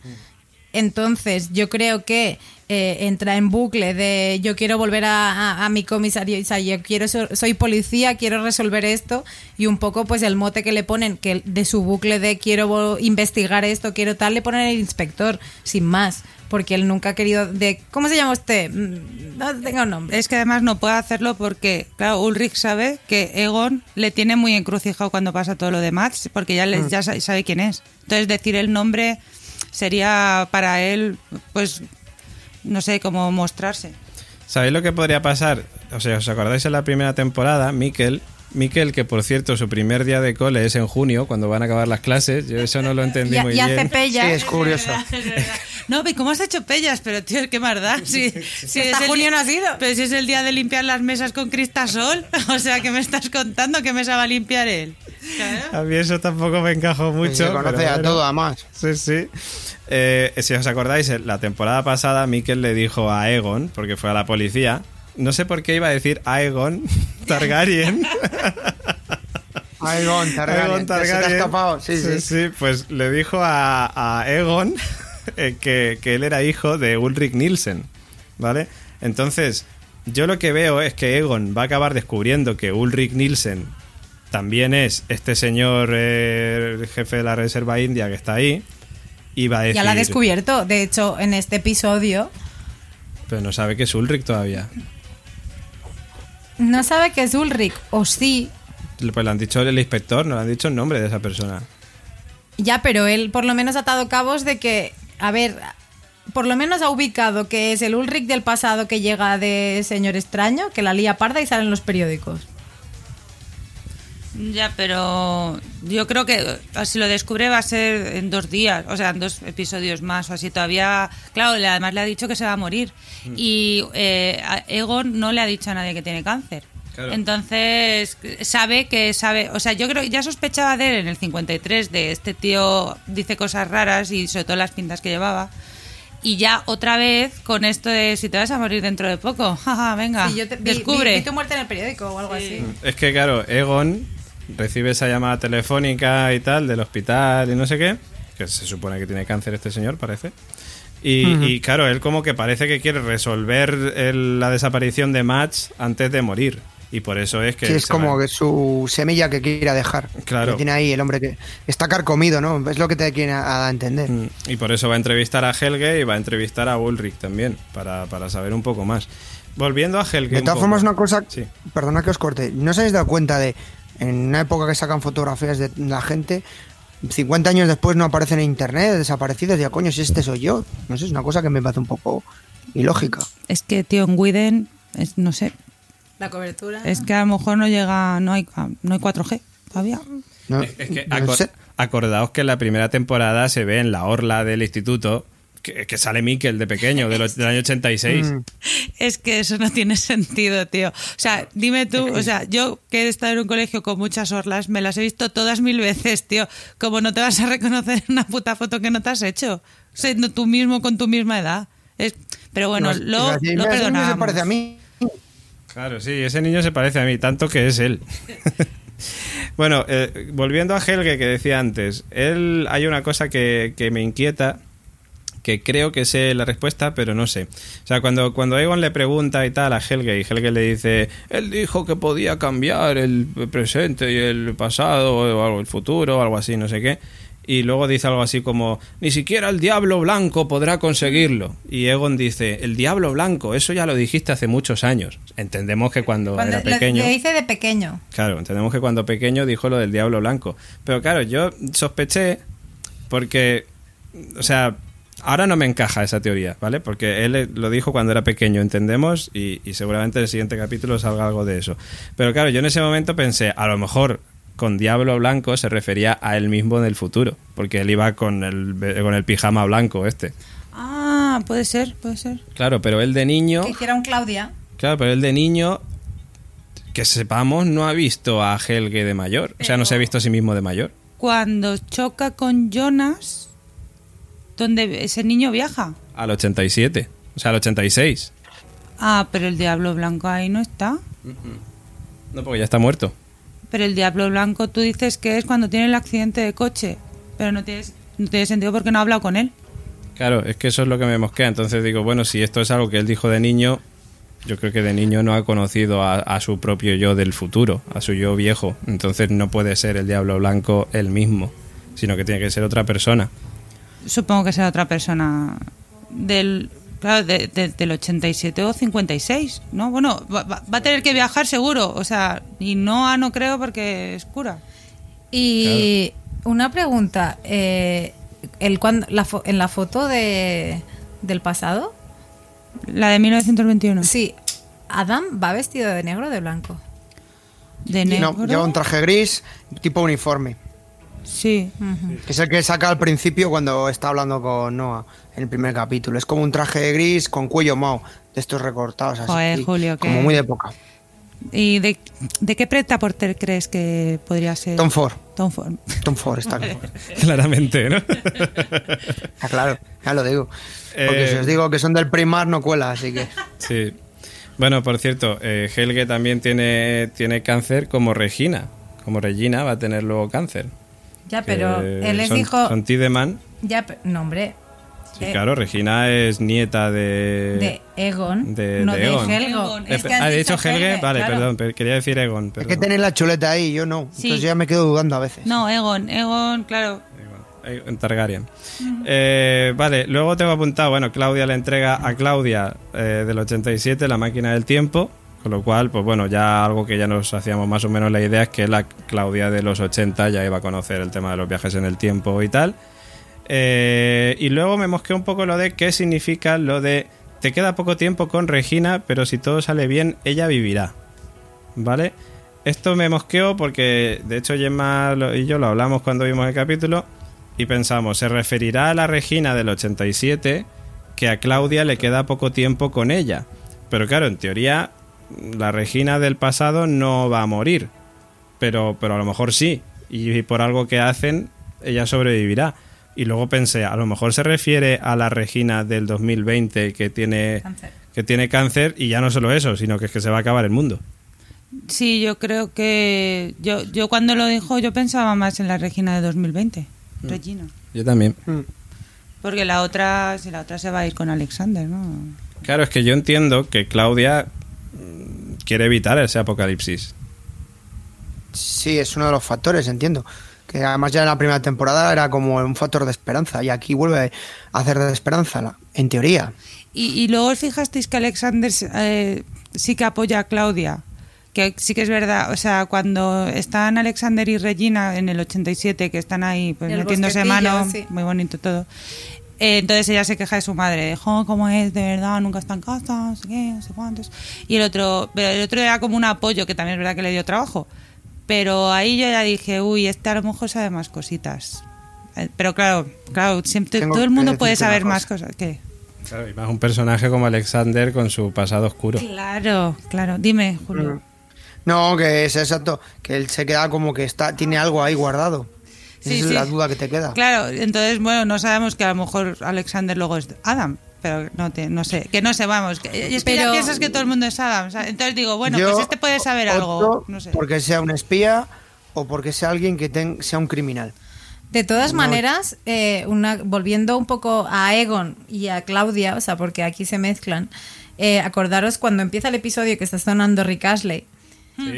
Entonces, yo creo que eh, entra en bucle de yo quiero volver a, a- a mi comisario, o sea, yo quiero so- soy policía, quiero resolver esto y un poco pues el mote que le ponen que de su bucle de quiero investigar esto, quiero tal, le ponen el inspector, sin más, porque él nunca ha querido de ¿cómo se llama usted? Mm, No tengo nombre. Es que además no puede hacerlo porque, claro, Ulrich sabe que Egon le tiene muy encrucijado cuando pasa todo lo de Max, porque ya, le- ya sa- sabe quién es. Entonces decir el nombre sería para él, pues, no sé, cómo mostrarse. ¿Sabéis lo que podría pasar? O sea, ¿os acordáis en la primera temporada? Mikel, Mikel, que por cierto su primer día de cole es en junio, cuando van a acabar las clases. Yo eso no lo entendí Y, muy y hace bien. Sí, es curioso. No, ¿y cómo has hecho pellas? Pero, tío, qué más da. Si, si Hasta es el junio no ha sido. Pero si es el día de limpiar las mesas con cristasol. O sea, ¿qué me estás contando? ¿Qué mesa va a limpiar él? Claro. A mí eso tampoco me encajó mucho. se conoce pero a bueno. todo, además. Sí, sí. Eh, si os acordáis, la temporada pasada Mikel le dijo a Egon, porque fue a la policía, no sé por qué iba a decir Aegon Targaryen. Aegon Targaryen. Aegon Se te ha Targaryen. escapado. Sí, sí. sí, pues le dijo a, a Egon eh, que, que él era hijo de Ulrich Nielsen, ¿vale? Entonces, yo lo que veo es que Egon va a acabar descubriendo que Ulrich Nielsen también es este señor eh, el jefe de la Reserva India que está ahí y va a decir... Ya la ha descubierto, de hecho, en este episodio. Pero no sabe que es Ulrich todavía. No sabe que es Ulrich, o sí. Pues le han dicho el inspector, no le han dicho el nombre de esa persona. Ya, pero él por lo menos ha atado cabos de que, a ver, por lo menos ha ubicado que es el Ulrich del pasado que llega de Señor Extraño, que la lía parda y sale en los periódicos. Ya, pero yo creo que eh, si lo descubre va a ser en dos días, o sea, en dos episodios más o así. Todavía, claro, le- además le ha dicho que se va a morir. Y eh, Egon no le ha dicho a nadie que tiene cáncer. Claro. Entonces, sabe que sabe, o sea, yo creo que ya sospechaba de él en el 53, de este tío dice cosas raras y sobre todo las pintas que llevaba. Y ya otra vez con esto de si te vas a morir dentro de poco, jaja, venga, Sí, yo te- vi- descubre. vi- vi tu muerte en el periódico o algo así. Es que, claro, Egon recibe esa llamada telefónica y tal del hospital y no sé qué, que se supone que tiene cáncer este señor, parece. Y, y, claro, él como que parece que quiere resolver el- la desaparición de Max antes de morir. Y por eso es que... Sí, es como va- que su semilla que quiera dejar. Claro. Que tiene ahí el hombre que está carcomido, ¿no? Es lo que te quiere a, a entender. Mm, Y por eso va a entrevistar a Helge y va a entrevistar a Ulrich también, para, para saber un poco más. Volviendo a Helge... De un todas poco. formas, una cosa, Sí. perdona que os corte, ¿no os habéis dado cuenta de, en una época que sacan fotografías de la gente, 50 años después no aparecen en internet, desaparecidos, ya coño, si este soy yo? No sé, es una cosa que me parece un poco ilógica. Es que, tío, en Widen, es, no sé, La cobertura. es que a lo mejor no llega, no hay, no hay 4G todavía. No, Es, es que no acor- sé. acordaos que en la primera temporada se ve en la orla del instituto que, que sale Mikel de pequeño, de los- del año 86. Mm. Es que eso no tiene sentido, tío. O sea, dime tú, o sea, yo que he estado en un colegio con muchas orlas, me las he visto todas mil veces, tío. Como no te vas a reconocer en una puta foto que no te has hecho, siendo tú mismo con tu misma edad. Es, pero bueno, lo, lo mira, ese niño perdonamos. se parece a mí. Claro, sí, ese niño se parece a mí, tanto que es él. bueno, eh, volviendo a Helge que decía antes, él hay una cosa que, que me inquieta, que creo que sé la respuesta, pero no sé. O sea, cuando, cuando Egon le pregunta y tal a Helge, y Helge le dice, él dijo que podía cambiar el presente y el pasado, o algo, el futuro, o algo así, no sé qué. Y luego dice algo así como, ni siquiera el diablo blanco podrá conseguirlo. Y Egon dice, el diablo blanco, eso ya lo dijiste hace muchos años. Entendemos que cuando, Cuando era pequeño... le dice de pequeño. Claro, entendemos que cuando pequeño dijo lo del diablo blanco. Pero claro, yo sospeché porque, o sea, ahora no me encaja esa teoría, ¿vale? Porque él lo dijo cuando era pequeño, entendemos, y, y seguramente en el siguiente capítulo salga algo de eso. Pero claro, yo en ese momento pensé, a lo mejor con diablo blanco se refería a él mismo en el futuro, porque él iba con el, con el pijama blanco este. Ah, puede ser, puede ser. Claro, pero él de niño... Que hiciera un Claudia. Claro, pero él de niño, que sepamos, no ha visto a Helge de mayor. O sea, no se ha visto a sí mismo de mayor. Cuando choca con Jonas, donde ese niño viaja. al 87, o sea, al 86. Ah, pero el Diablo Blanco ahí no está. No, porque ya está muerto. Pero el Diablo Blanco tú dices que es cuando tiene el accidente de coche. Pero no tiene, no tiene sentido porque no ha hablado con él. Claro, es que eso es lo que me mosquea. Entonces digo, bueno, si esto es algo que él dijo de niño, yo creo que de niño no ha conocido a, a su propio yo del futuro, a su yo viejo. Entonces no puede ser el Diablo Blanco él mismo, sino que tiene que ser otra persona. Supongo que será otra persona del... Claro, de- de- del 87 o 56, ¿no? Bueno, va, va- va a tener que viajar seguro, o sea, y no, ah, no creo porque es cura. Y una pregunta, eh, el, cuando, la fo- en la foto de, del pasado, La de 1921. sí, Adam va vestido de negro o de blanco. De negro. No, lleva un traje gris, tipo uniforme. Sí. Que es el que saca al principio cuando está hablando con Noah en el primer capítulo. Es como un traje gris con cuello mao, de estos recortados así. Joder, Julio, como muy de época. ¿Y de, de qué Preta Porter crees que podría ser? Tom Ford. Tom Ford. Tom Ford está claro. Claramente, ¿no? Está claro, ya lo digo. Porque Eh, si os digo que son del primar no cuela, así que. Sí. Bueno, por cierto, eh, Helge también tiene, tiene cáncer como Regina. Como Regina va a tener luego cáncer. Ya, pero él les son, dijo... Son Tiedemann. Ya, no, hombre. Sí, eh, claro, Regina es nieta de... De Egon, de- no de de, Egon. Helgo. Egon. Es que has ah, dicho Helge, vale, claro. perdón, pero quería decir Egon. Es Perdón. que tenéis la chuleta ahí, yo no. Sí. Entonces ya me quedo dudando a veces. No, Egon. Egon, claro. Eh, En Targaryen. Eh, vale, luego tengo apuntado, bueno, Claudia le entrega a Claudia eh, del 87 la máquina del tiempo, con lo cual, pues bueno, ya algo que ya nos hacíamos más o menos la idea es que la Claudia de los 80 ya iba a conocer el tema de los viajes en el tiempo y tal. Eh, y luego me mosqué un poco lo de qué significa lo de te queda poco tiempo con Regina, pero si todo sale bien, ella vivirá. ¿Vale? Esto me mosqueó porque, de hecho, Gemma y yo lo hablamos cuando vimos el capítulo y pensamos, se referirá a la Regina del 87 que a Claudia le queda poco tiempo con ella. Pero claro, en teoría, la Regina del pasado no va a morir. Pero, pero a lo mejor sí. Y por algo que hacen, ella sobrevivirá. Y luego pensé, a lo mejor se refiere a la Regina del 2020 que tiene Cáncer. que tiene cáncer y ya no solo eso, sino que es que se va a acabar el mundo. Sí, yo creo que. Yo, yo cuando lo dijo, yo pensaba más en la Regina de 2020. Regina. Yo también. Mm. Porque la otra, si la otra se va a ir con Alexander, ¿no? Claro, es que yo entiendo que Claudia mm, quiere evitar ese apocalipsis. Sí, es uno de los factores, entiendo. Que además ya en la primera temporada era como un factor de esperanza y aquí vuelve a hacer de esperanza, en teoría. Y, y luego os fijasteis que Alexander eh, sí que apoya a Claudia. Que sí que es verdad, o sea, cuando están Alexander y Regina en el 87, que están ahí pues, metiéndose mano, sí. muy bonito todo. Eh, entonces ella se queja de su madre, de, "Jo, ¿cómo es? De verdad, nunca está en casa, no sé qué, no sé cuántos. Y el otro, pero el otro era como un apoyo, que también es verdad que le dio trabajo. Pero ahí yo ya dije, uy, este a lo mejor sabe más cositas. Eh, Pero claro, claro, siempre Tengo todo el mundo puede saber más cosa. cosas. ¿Qué? Claro, y más un personaje como Alexander con su pasado oscuro. Claro, claro. Dime, Julio. Mm. No, que es exacto, que él se queda como que está tiene algo ahí guardado. Esa Sí, es la duda que te queda. Claro, entonces, bueno, no sabemos que a lo mejor Alexander luego es Adam, pero no, te, no sé, que no sé, vamos. Que, es que ya Pero- piensas que todo el mundo es Adam. o sea, entonces digo, bueno, Yo pues este puede saber algo. No sé. Porque sea un espía o porque sea alguien que ten- sea un criminal. De todas No. maneras, eh, una, volviendo un poco a Egon y a Claudia, o sea, porque aquí se mezclan, eh, acordaros cuando empieza el episodio que está sonando Rick Ashley, Sí,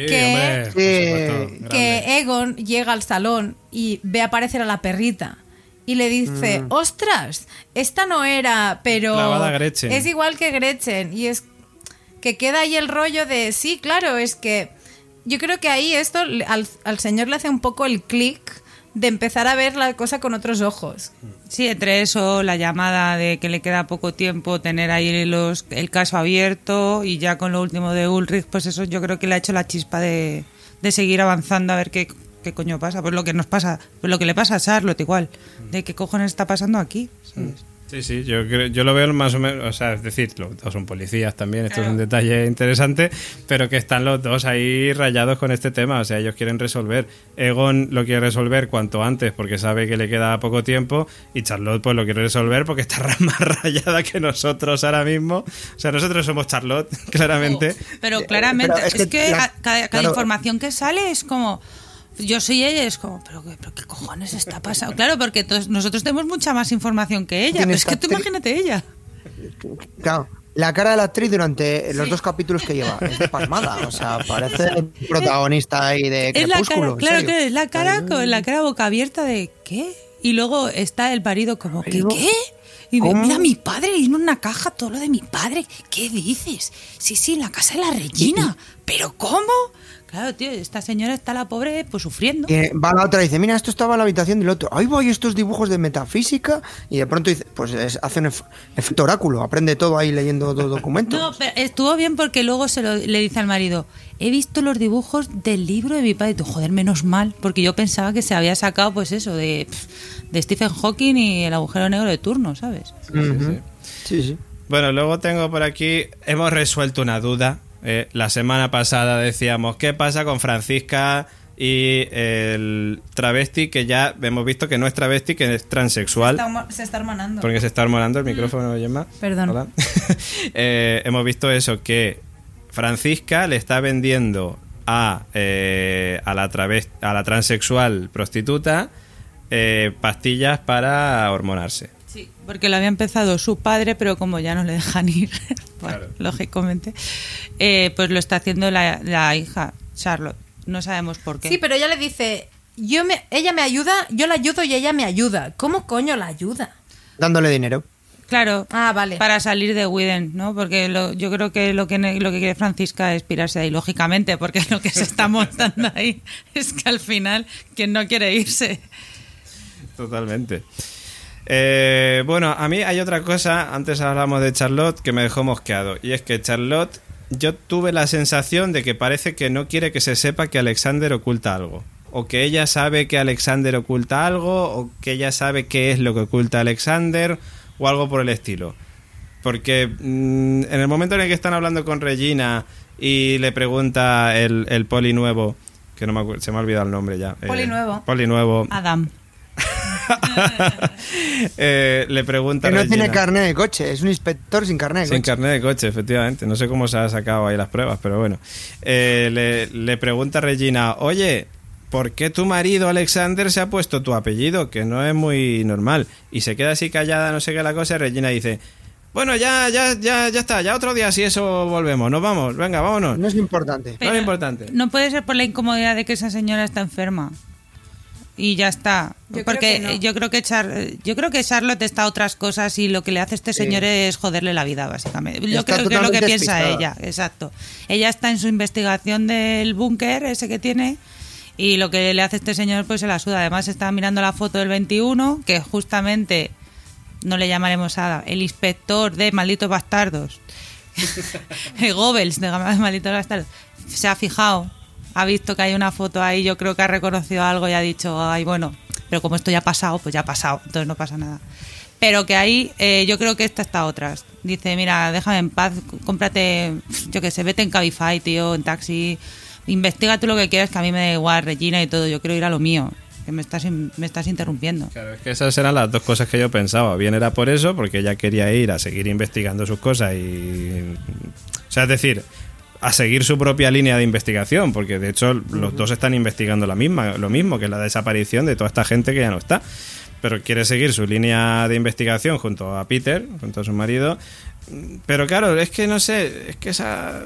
Que- Egon llega al salón y ve aparecer a la perrita y le dice, ostras, esta no era, pero es igual que Gretchen y es que queda ahí el rollo de, sí, claro, es que yo creo que ahí esto al, al señor le hace un poco el clic de empezar a ver la cosa con otros ojos. Sí, entre eso, la llamada de que le queda poco tiempo, tener ahí los, el caso abierto y ya con lo último de Ulrich, pues eso yo creo que le ha hecho la chispa de, de seguir avanzando a ver qué, qué coño pasa. Pues lo que nos pasa, pues lo que le pasa a Charlotte igual, de qué cojones está pasando aquí. ¿sabes? Sí, sí, yo, creo, yo lo veo más o menos, o sea, es decir, los dos son policías también, esto es un detalle interesante, pero que están los dos ahí rayados con este tema, o sea, ellos quieren resolver. Egon lo quiere resolver cuanto antes porque sabe que le queda poco tiempo y Charlotte pues lo quiere resolver porque está más rayada que nosotros ahora mismo. O sea, nosotros somos Charlotte, claramente. Pero claramente, pero es es que, la- cada, cada claro. información que sale es como. Yo soy ella, y es como, ¿pero qué, pero qué cojones está pasando? Claro, porque nosotros tenemos mucha más información que ella. Pero es que tú imagínate ella. Claro, la cara de la actriz durante los dos capítulos que lleva es de pasmada. O sea, parece protagonista ahí de Es la cara, Crepúsculo. claro, claro, es la cara con la cara boca abierta de ¿qué? Y luego está el marido como ¿qué? ¿Qué? Y mira mi padre y en una caja todo lo de mi padre. ¿Qué dices? Sí, sí, en la casa de la Regina. ¿Pero cómo? Claro, tío, esta señora está la pobre pues sufriendo. Y va la otra y dice, mira, esto estaba en la habitación del otro. Ahí voy estos dibujos de metafísica. Y de pronto dice, pues es- hace un ef- efecto oráculo. Aprende todo ahí leyendo dos documentos. No, pero estuvo bien porque luego se lo, le dice al marido, he visto los dibujos del libro de mi padre. Y tú, joder, menos mal, porque yo pensaba que se había sacado pues eso de, de Stephen Hawking y el agujero negro de turno, ¿sabes? Sí, sí. Bueno, luego tengo por aquí, hemos resuelto una duda. Eh, la semana pasada decíamos, ¿qué pasa con Francisca y el travesti? Que ya hemos visto que no es travesti, que es transexual. Está se está hermanando. Porque se está hormonando el micrófono, Gemma. Perdón. Hola. Eh, hemos visto eso, que Francisca le está vendiendo a, eh, a, la a la transexual prostituta eh, pastillas para hormonarse. Porque lo había empezado su padre, pero como ya no le dejan ir, bueno, Claro. lógicamente, eh, pues lo está haciendo la, la hija, Charlotte. No sabemos por qué. Sí, pero ella le dice, yo me, ella me ayuda, yo la ayudo y ella me ayuda. ¿Cómo coño la ayuda? Dándole dinero. Claro, Ah, vale. para salir de Widen, ¿no? Porque lo- yo creo que lo que lo que quiere Francisca es pirarse ahí, lógicamente, porque lo que se está montando ahí es que al final, quien no quiere irse? Totalmente. Eh, bueno, a mí hay otra cosa, antes hablamos de Charlotte, que me dejó mosqueado. Y es que Charlotte, yo tuve la sensación de que parece que no quiere que se sepa que Alexander oculta algo. O que ella sabe que Alexander oculta algo, o que ella sabe qué es lo que oculta Alexander, o algo por el estilo. Porque mm, en el momento en el que están hablando con Regina y le pregunta el, el poli nuevo, que no me acuerdo, se me ha olvidado el nombre ya. Poli nuevo. Poli nuevo. Adam. Eh, le pregunta Que no Regina. tiene carnet de coche. Es un inspector sin carnet de Sin coche. carnet de coche, efectivamente. No sé cómo se ha sacado ahí las pruebas, pero bueno. Eh, le, le pregunta Regina, oye, ¿por qué tu marido Alexander se ha puesto tu apellido? Que no es muy normal. Y se queda así callada, no sé qué la cosa, y Regina dice, bueno, ya, ya, ya, ya está, ya otro día si eso volvemos, nos vamos, venga, vámonos. No es importante. No es importante. No puede ser por la incomodidad de que esa señora está enferma. Y ya está. Yo Porque no. yo creo que Char- yo creo que Charlotte está a otras cosas y lo que le hace este señor es joderle la vida, básicamente. Yo creo que es lo que piensa ella, exacto. Ella está en su investigación del búnker ese que tiene y lo que le hace este señor pues se la suda. Además está mirando la foto del 21, que justamente no le llamaremos Ada, el inspector de Malditos Bastardos. Goebbels de Malditos Bastardos. Se ha fijado, ha visto que hay una foto ahí, yo creo que ha reconocido algo y ha dicho, ay, bueno, pero como esto ya ha pasado, pues ya ha pasado, entonces no pasa nada. Pero que ahí eh, yo creo que esta está otras. Dice, mira, déjame en paz, cómprate, yo qué sé, vete en Cabify, tío, en taxi, investiga tú lo que quieras, que a mí me da igual, Regina y todo, yo quiero ir a lo mío, que me estás, me estás interrumpiendo. Claro, es que esas eran las dos cosas que yo pensaba. Bien era por eso, porque ella quería ir a seguir investigando sus cosas y... O sea, es decir, a seguir su propia línea de investigación, porque de hecho los dos están investigando la misma, lo mismo, que es la desaparición de toda esta gente que ya no está. Pero quiere seguir su línea de investigación junto a Peter, junto a su marido. Pero claro, es que no sé, es que esa...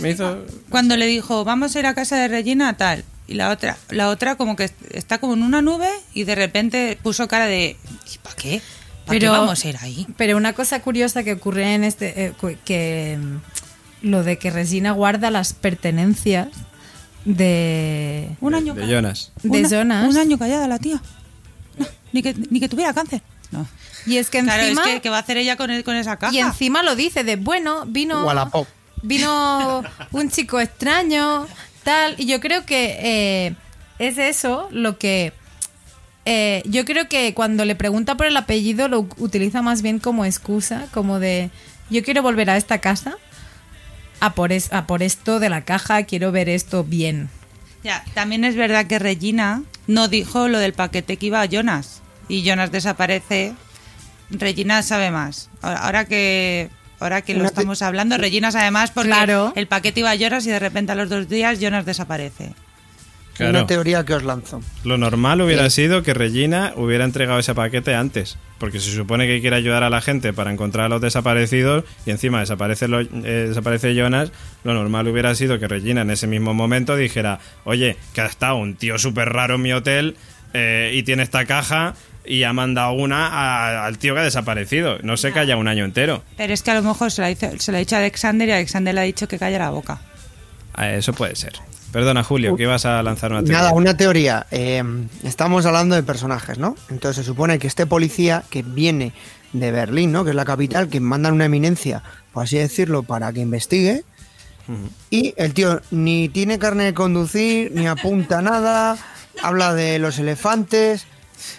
Me hizo... Cuando le dijo, vamos a ir a casa de Regina, tal. Y la otra, la otra como que está como en una nube y de repente puso cara de, ¿y para qué? ¿Para qué Pero- vamos a ir ahí? Pero una cosa curiosa que ocurre en este, eh, que mm, lo de que Regina guarda las pertenencias de, Un año de Jonas. de una- Jonas. Un año callada la tía. No, ni, que, ni que tuviera cáncer. No. Y es que Claro, encima, es que, ¿qué va a hacer ella con, el- con esa caja? y encima lo dice de bueno, vino, Wallapop. vino un chico extraño, tal. Y yo creo que eh, es eso lo que eh, yo creo que cuando le pregunta por el apellido lo utiliza más bien como excusa, como de yo quiero volver a esta casa a por, es- a por esto de la caja, quiero ver esto bien. Ya, también es verdad que Regina no dijo lo del paquete que iba a Jonas. Y Jonas desaparece. Regina sabe más. Ahora, ahora que ahora que lo te- estamos hablando, Regina sabe más porque Claro. el paquete iba a Jonas y de repente a los dos días Jonas desaparece. Claro. Una teoría que os lanzo. Lo normal hubiera sido que Regina hubiera entregado ese paquete antes, porque se supone que quiere ayudar a la gente para encontrar a los desaparecidos y encima desaparece, lo- eh, desaparece Jonas. Lo normal hubiera sido que Regina en ese mismo momento dijera, oye, que ha estado un tío súper raro en mi hotel eh, y tiene esta caja y ha mandado una a- al tío que ha desaparecido. No se calla un año entero. Pero es que a lo mejor se la, hizo- se la ha dicho a Alexander y Alexander le ha dicho que calla la boca. Ah, Eso puede ser. Perdona, Julio, que ibas a lanzar una teoría. Nada, una teoría. Eh, estamos hablando de personajes, ¿no? Entonces se supone que este policía que viene de Berlín, ¿no? Que es la capital, que mandan una eminencia, por así decirlo, para que investigue. Y el tío ni tiene carne de conducir, ni apunta nada, habla de los elefantes.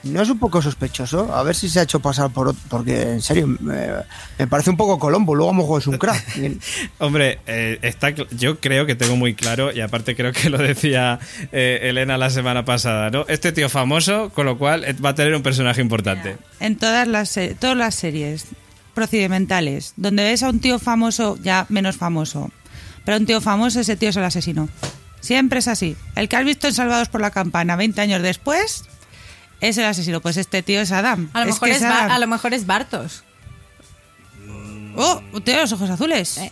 ¿No es un poco sospechoso? A ver si se ha hecho pasar por otro, porque en serio, me, me parece un poco Colombo, luego a lo mejor es un crack. Hombre, eh, está, yo creo que tengo muy claro, y aparte creo que lo decía eh, Elena la semana pasada, ¿no? Este tío famoso, con lo cual eh, va a tener un personaje importante. En todas las, se- todas las series procedimentales, donde ves a un tío famoso, ya menos famoso, pero un tío famoso, ese tío es el asesino. Siempre es así. El que has visto en Salvados por la Campana 20 años después es el asesino. Pues este tío es Adam. A lo, mejor que es, Ba- Adam. a lo mejor es Bartos. Oh, tiene los ojos azules. Eh.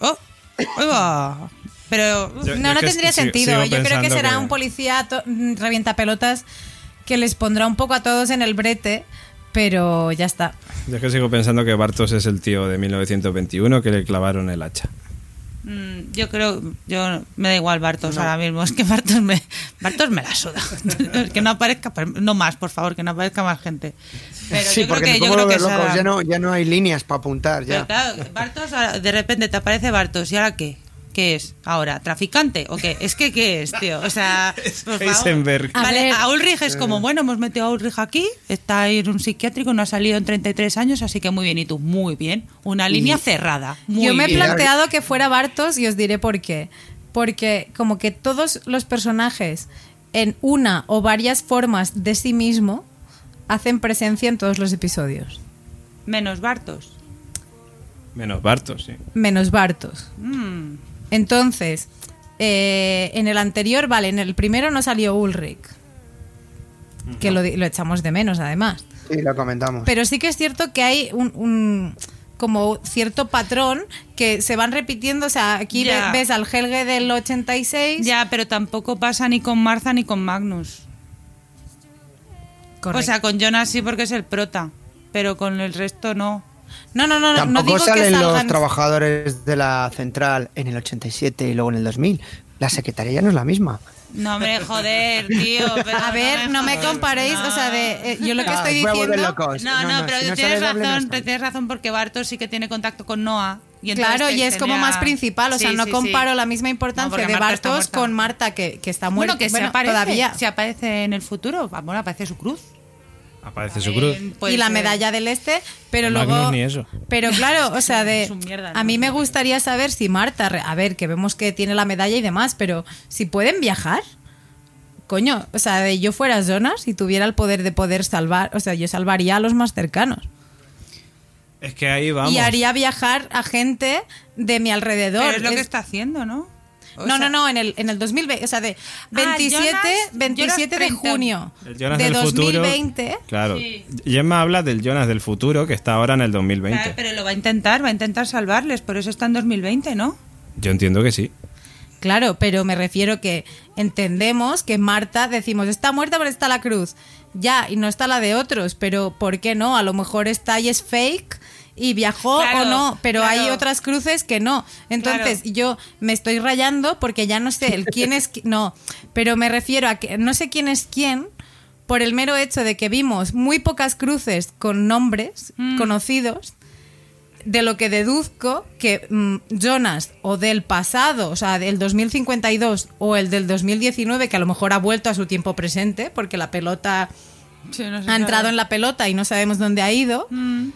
Oh, ahí va. Pero Yo- no, yo no tendría sigo- sentido. sigo Yo creo que será que- un policía revienta pelotas que les pondrá un poco a todos en el brete, pero ya está. Yo es que sigo pensando que Bartos es el tío de 1921 que le clavaron el hacha. Mm, yo creo, yo me da igual Bartos ahora mismo, es que Bartos me, Bartos me la suda. que no aparezca, no más, por favor, que no aparezca más gente. Pero sí, yo creo porque que, me yo creo que ya no, ya no hay líneas para apuntar. Pero Ya. claro, Bartos, de repente te aparece Bartos, ¿y ahora qué? ¿Qué es ahora? ¿Traficante o qué? Es que, ¿qué es, tío? O sea, por favor. Heisenberg. A Vale, ver. a Ulrich es como, bueno, hemos metido a Ulrich aquí, está ahí en un psiquiátrico, no ha salido en 33 años, así que muy bien. ¿Y tú? Muy bien. Una línea cerrada. Muy Yo me he bien. planteado que fuera Bartos y os diré por qué. Porque como que todos los personajes en una o varias formas de sí mismo hacen presencia en todos los episodios. Menos Bartos. Menos Bartos, sí. Menos Bartos. Mm. Entonces, eh, en el anterior, vale, en el primero no salió Ulrich. Que lo, di- lo echamos de menos, además. Sí, lo comentamos. Pero sí que es cierto que hay un, un- como cierto patrón que se van repitiendo. O sea, aquí ves al Helge del 86. Ya, pero tampoco pasa ni con Martha ni con Magnus. Correcto. O sea, con Jonas sí porque es el prota, pero con el resto no. No, no, no, no, digo que salen los salgan. trabajadores de la central en el 87 y luego en el 2000. La secretaría ya no es la misma. No me joder, tío. pero A ver, no me jodas. comparéis, o sea, de, eh, yo lo que Ah, estoy diciendo... No, no, pero si no tienes sale doble, no razón, te tienes razón porque Bartos sí que tiene contacto con Noah. Y Claro, y es como más principal, o sea, Sí, no sí, sí. comparo la misma importancia de Bartos con Marta, que, que está muerta. Bueno, que se aparece, todavía. se aparece en el futuro. Bueno, aparece su cruz. Aparece su cruz. Eh, y la medalla del este, pero Magnus luego... ni eso. Pero claro, o sea, de... A ¿no? mí me gustaría saber si Marta, a ver, que vemos que tiene la medalla y demás, pero si pueden viajar. Coño, o sea, de yo fuera Jonas y tuviera el poder de poder salvar, o sea, yo salvaría a los más cercanos. Es que ahí vamos. Y haría viajar a gente de mi alrededor. Pero es lo que Es- está haciendo, ¿no? O no, sea, no, no, en el, en el 2020, o sea, de 27, Jonas- 27 de junio El Jonas de del futuro. 2020. Claro. Sí. Gemma habla del Jonas del futuro que está ahora en el 2020. Claro, pero lo va a intentar, va a intentar salvarles, por eso está en 2020, ¿no? Yo entiendo que sí. Claro, pero me refiero que entendemos que Marta, decimos, está muerta pero está la cruz. Ya, y no está la de otros, pero ¿por qué no? A lo mejor está y es fake y viajó Claro, o no, pero claro. hay otras cruces que no. Entonces yo me estoy rayando porque ya no sé el quién es no, pero me refiero a que no sé quién es quién por el mero hecho de que vimos muy pocas cruces con nombres Mm. conocidos de lo que deduzco que mm, Jonas o del pasado, o sea, del 2052 o el del 2019, que a lo mejor ha vuelto a su tiempo presente, porque la pelota Sí, no sé ha entrado en la pelota y no sabemos dónde ha ido, Mm.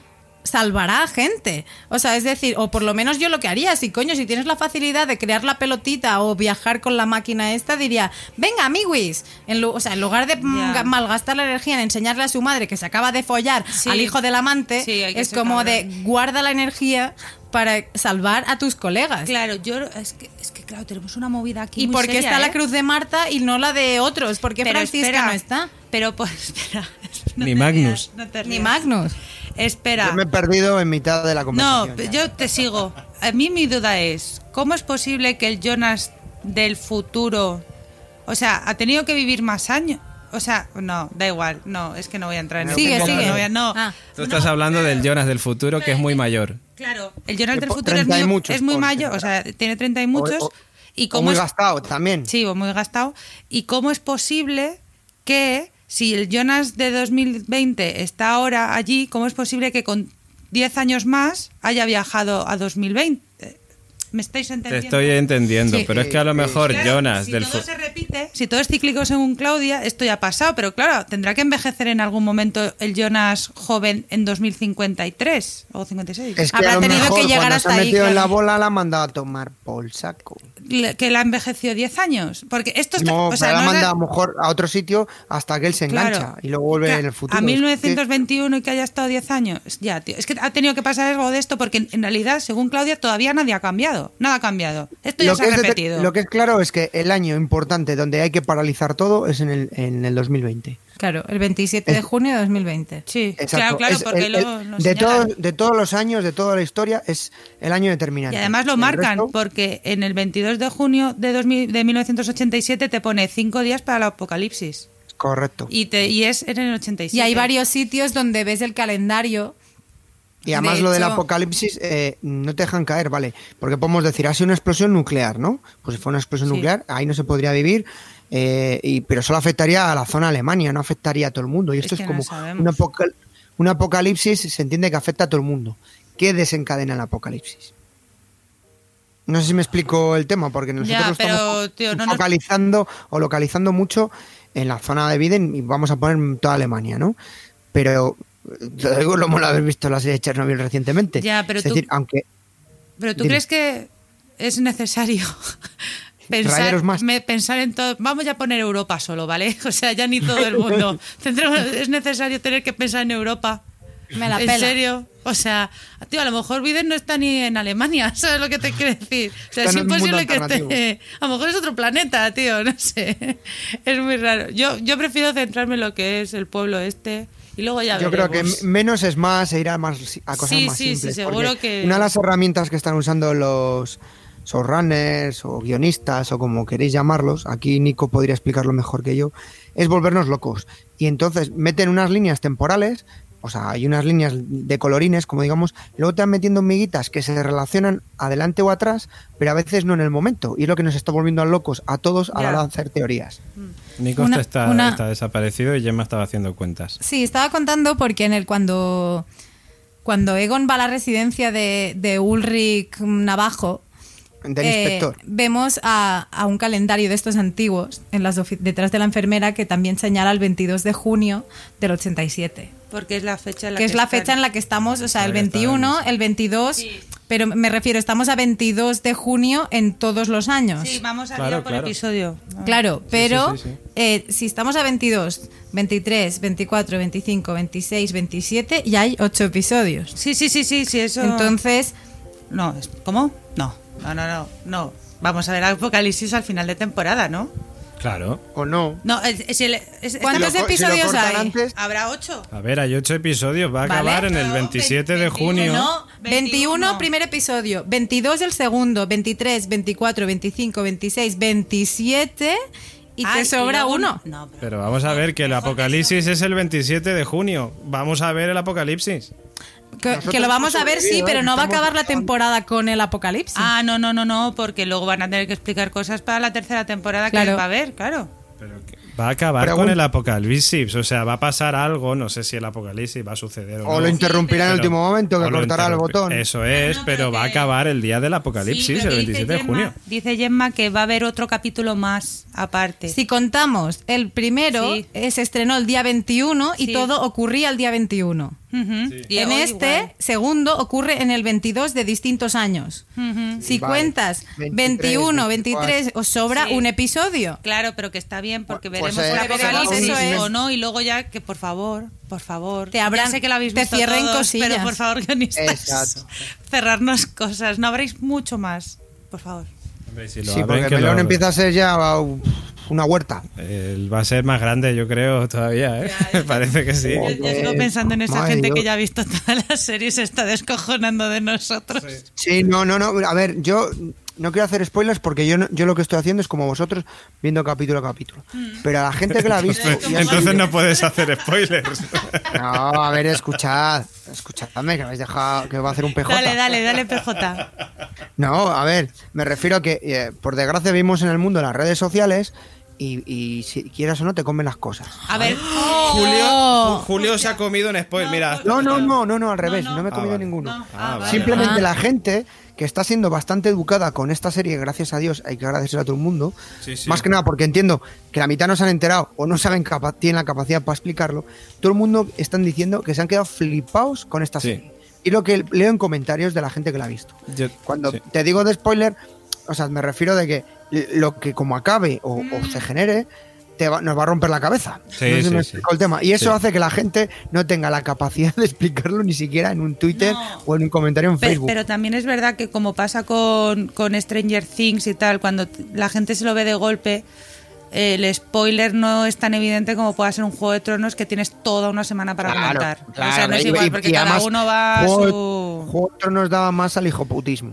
Salvará a gente. O sea, es decir, o por lo menos yo lo que haría, si coño, si tienes la facilidad de crear la pelotita o viajar con la máquina esta, diría, venga, amiguis. En o sea, en lugar de malgastar la energía en enseñarle a su madre que se acaba de follar Sí. al hijo del amante, Sí, es como cabrón. de guarda la energía para salvar a tus colegas. Claro, yo es que, es que claro, tenemos una movida aquí. ¿Y por qué está la ¿eh? cruz de Marta y no la de otros? ¿Por qué Pero Francisca espera, no está? Pero pues espera. no Ni te Magnus. rías, no te Ni. Magnus. Espera. Yo me he perdido en mitad de la No, conversación. ya. yo te sigo. A mí mi duda es, ¿cómo es posible que el Jonas del futuro, o sea, ha tenido que vivir más años? O sea, no, da igual, no, es que no voy a entrar en el Sigue, tema, sigue. No, voy a- no. Ah. Tú estás hablando del Jonas del futuro, que es muy mayor. Claro, el Jonas del futuro es 30 y muy, muchos, es muy mayor, o sea, tiene 30 y muchos. O- o- y o cómo muy es, gastado también. Sí, o muy gastado. ¿Y cómo es posible que si el Jonas de 2020 está ahora allí, cómo es posible que con 10 años más haya viajado a 2020? ¿Me estáis Te entendiendo? estoy entendiendo, Sí. pero es que a lo mejor Claro, Jonas si del todo se repite, si todo es cíclico según Claudia, esto ya ha pasado, pero claro, tendrá que envejecer en algún momento el Jonas joven en 2053 o 56. Es que Habrá a lo tenido que mejor llegar cuando hasta se ha ahí, metido en la bola la ha mandado a tomar por saco. Que la envejeció 10 años, porque esto está, No, o sea, la no manda de- a lo mejor a otro sitio hasta que él se engancha Claro. y luego vuelve en el futuro. A Es que- 1921 y que haya estado 10 años. Ya, tío. Es que ha tenido que pasar algo de esto porque en, realidad, según Claudia, todavía nadie ha cambiado. Nada ha cambiado. Esto ya lo, se ha de- repetido. lo que es claro es que el año importante donde hay que paralizar todo es en el, en el 2020. Claro, el 27 de junio de 2020. Sí, Exacto. claro, claro, porque el- lo, el- lo de, todos, de todos los años, de toda la historia, es el año determinante. Y además lo El marcan resto- porque en el 22 de junio de, 2000 de 1987 te pone cinco días para el apocalipsis. Correcto. Y, te, y es en el 87. Y hay varios sitios donde ves el calendario. Y además De lo del apocalipsis eh, no te dejan caer, ¿vale? Porque podemos decir, ha sido una explosión nuclear, ¿no? Pues si fue una explosión Sí. nuclear, ahí no se podría vivir, eh, y, pero solo afectaría a la zona Alemania, no afectaría a todo el mundo. Y Es esto es, que como un, apocal- un apocalipsis, se entiende que afecta a todo el mundo. ¿Qué desencadena el apocalipsis? No sé si me explico el tema, porque nosotros Ya, lo estamos pero, tío, no nos- focalizando o localizando mucho en la zona de Biden y vamos a poner toda Alemania, ¿no? Pero te lo digo, lo hemos haber visto la serie de Chernobyl recientemente. Ya, pero es tú- decir, aunque Pero tú Dime. crees que es necesario pensar, Rayeros más. me- pensar en todo. Vamos ya a poner Europa solo, ¿vale? O sea, ya ni todo el mundo. Tendremos- es necesario tener que pensar en Europa. Me la ¿En pela. serio? O sea, tío, a lo mejor Biden no está ni en Alemania, ¿sabes lo que te quiero decir? O sea, Está es en imposible que esté. A lo mejor es otro planeta, tío, no sé. Es muy raro. Yo, yo prefiero centrarme en lo que es el pueblo este y luego ya yo creo que menos es más e ir a, más, a cosas Sí, más sí, sí, simples. seguro porque que- Una de las herramientas que están usando los showrunners o guionistas o como queréis llamarlos, aquí Nico podría explicarlo mejor que yo, es volvernos locos. Y entonces meten unas líneas temporales, o sea, hay unas líneas de colorines, como digamos, luego te van metiendo miguitas que se relacionan adelante o atrás, pero a veces no en el momento. Y es lo que nos está volviendo a locos a todos a la hora de hacer teorías. Nico Una- está, una- está desaparecido y Gemma estaba haciendo cuentas. Sí, estaba contando porque en el cuando cuando Egon va a la residencia de, de Ulrich Navajo, Del eh, inspector. vemos a, a un calendario de estos antiguos en las detrás de la enfermera que también señala el 22 de junio del 87. Porque es la fecha en la que es la están. fecha en la que estamos, o sea, el La que está 21, en- el 22, pero me refiero, estamos a 22 de junio en todos los años. Sí, vamos a Claro, ir por claro. episodio. Claro, pero sí, sí. eh, si estamos a 22, 23, 24, 25, 26, 27, ya hay 8 episodios. Sí, sí, sí, sí, sí, eso. Entonces, No, ¿cómo? No, no, no, no, no. Vamos a ver Apocalipsis al final de temporada, ¿no? Claro. ¿O no? No, es, es el- es- ¿Cuántos Si lo si episodios cortan hay? antes, ¿Habrá ocho? A ver, hay ocho episodios. Va a Vale. acabar en el No, 27 de 21, junio. no, 21, 21 primer episodio, 22 el segundo, 23, 24, 25, 26, 27 y Ah, te sobra luego- uno. No, pero- Pero vamos a ver que el apocalipsis es el 27 de junio. Vamos a ver el apocalipsis. Que, lo vamos a ver, sí, pero no va a acabar la temporada con el apocalipsis. Ah, no, no, no, no, porque luego van a tener que explicar cosas para la tercera temporada que Claro. va a haber, claro. Pero que va a acabar con el apocalipsis, o sea, va a pasar algo, no sé si el apocalipsis va a suceder o, O no. lo interrumpirá en el último momento, que cortará el botón. Eso es, No, pero pero va a acabar el día del apocalipsis, el dice 27 de Gemma- junio. Dice Gemma que va a haber otro capítulo más aparte. Si contamos el primero, Sí. eh, se estrenó el día 21 y Sí. todo ocurría el día 21. Y en hoy este igual. segundo ocurre en el 22 de distintos años. Si Vale. cuentas 23, 21, 23, os sobra Sí. un episodio. Claro, pero que está bien porque Pues, veremos eh, el apocalipsis eso es. o no y luego ya que por favor, por favor, Te abran- ya sé que lo habéis te visto cierren todos, cosillas. pero por favor guionistas, Exacto. cerrarnos cosas, no habréis mucho más, por favor. Hombre, si lo Sí, abren, porque que Melón lo- empieza a ser ya uh, una huerta. eh, va a ser más grande, yo creo, todavía, ¿eh? Parece que sí. Yo, sigo pensando en esa Madre gente que ya ha visto todas las series y se está descojonando de nosotros. Sí, no, no, no. A ver, yo no quiero hacer spoilers porque yo, no- yo lo que estoy haciendo es como vosotros viendo capítulo a capítulo. Pero a la gente que la ha visto. ya Entonces no puedes hacer spoilers. No, a ver, escuchad. Escuchadme, que me habéis dejado que va a hacer un PJ. Dale, dale, dale, PJ. No, a ver, me refiero a que, eh, por desgracia, vivimos en el mundo las redes sociales y, y si quieras o no, te comen las cosas. A ver, Julio, Oh. Ju- Julio se ha comido un spoiler, mira. No, no, no, no, no, al revés, no. no, me he Ah, comido vale. ninguno. no, Ah, ah, vale. Simplemente Ah. la gente que está siendo bastante educada con esta serie, gracias a Dios, hay que agradecer a todo el mundo. Sí, sí. Más que nada porque entiendo que la mitad no se han enterado o no saben capa- tienen la capacidad para explicarlo. Todo el mundo están diciendo que se han quedado flipados con esta Sí. serie. Y lo que leo en comentarios de la gente que la ha visto. Yo- Cuando sí. te digo de spoiler, o sea, me refiero de que lo que como acabe o, o se genere, te va- nos va a romper la cabeza. Sí, no sé si sí, me sí. el tema. Y eso Sí. hace que la gente no tenga la capacidad de explicarlo ni siquiera en un Twitter No. o en un comentario en Facebook. Pero también es verdad que como pasa con, con Stranger Things y tal, cuando la gente se lo ve de golpe, eh, el spoiler no es tan evidente como pueda ser un Juego de Tronos que tienes toda una semana para Claro, comentar. o sea, claro, no es y- igual porque y cada además, uno va a su... Juego de Tronos daba más al hijoputismo.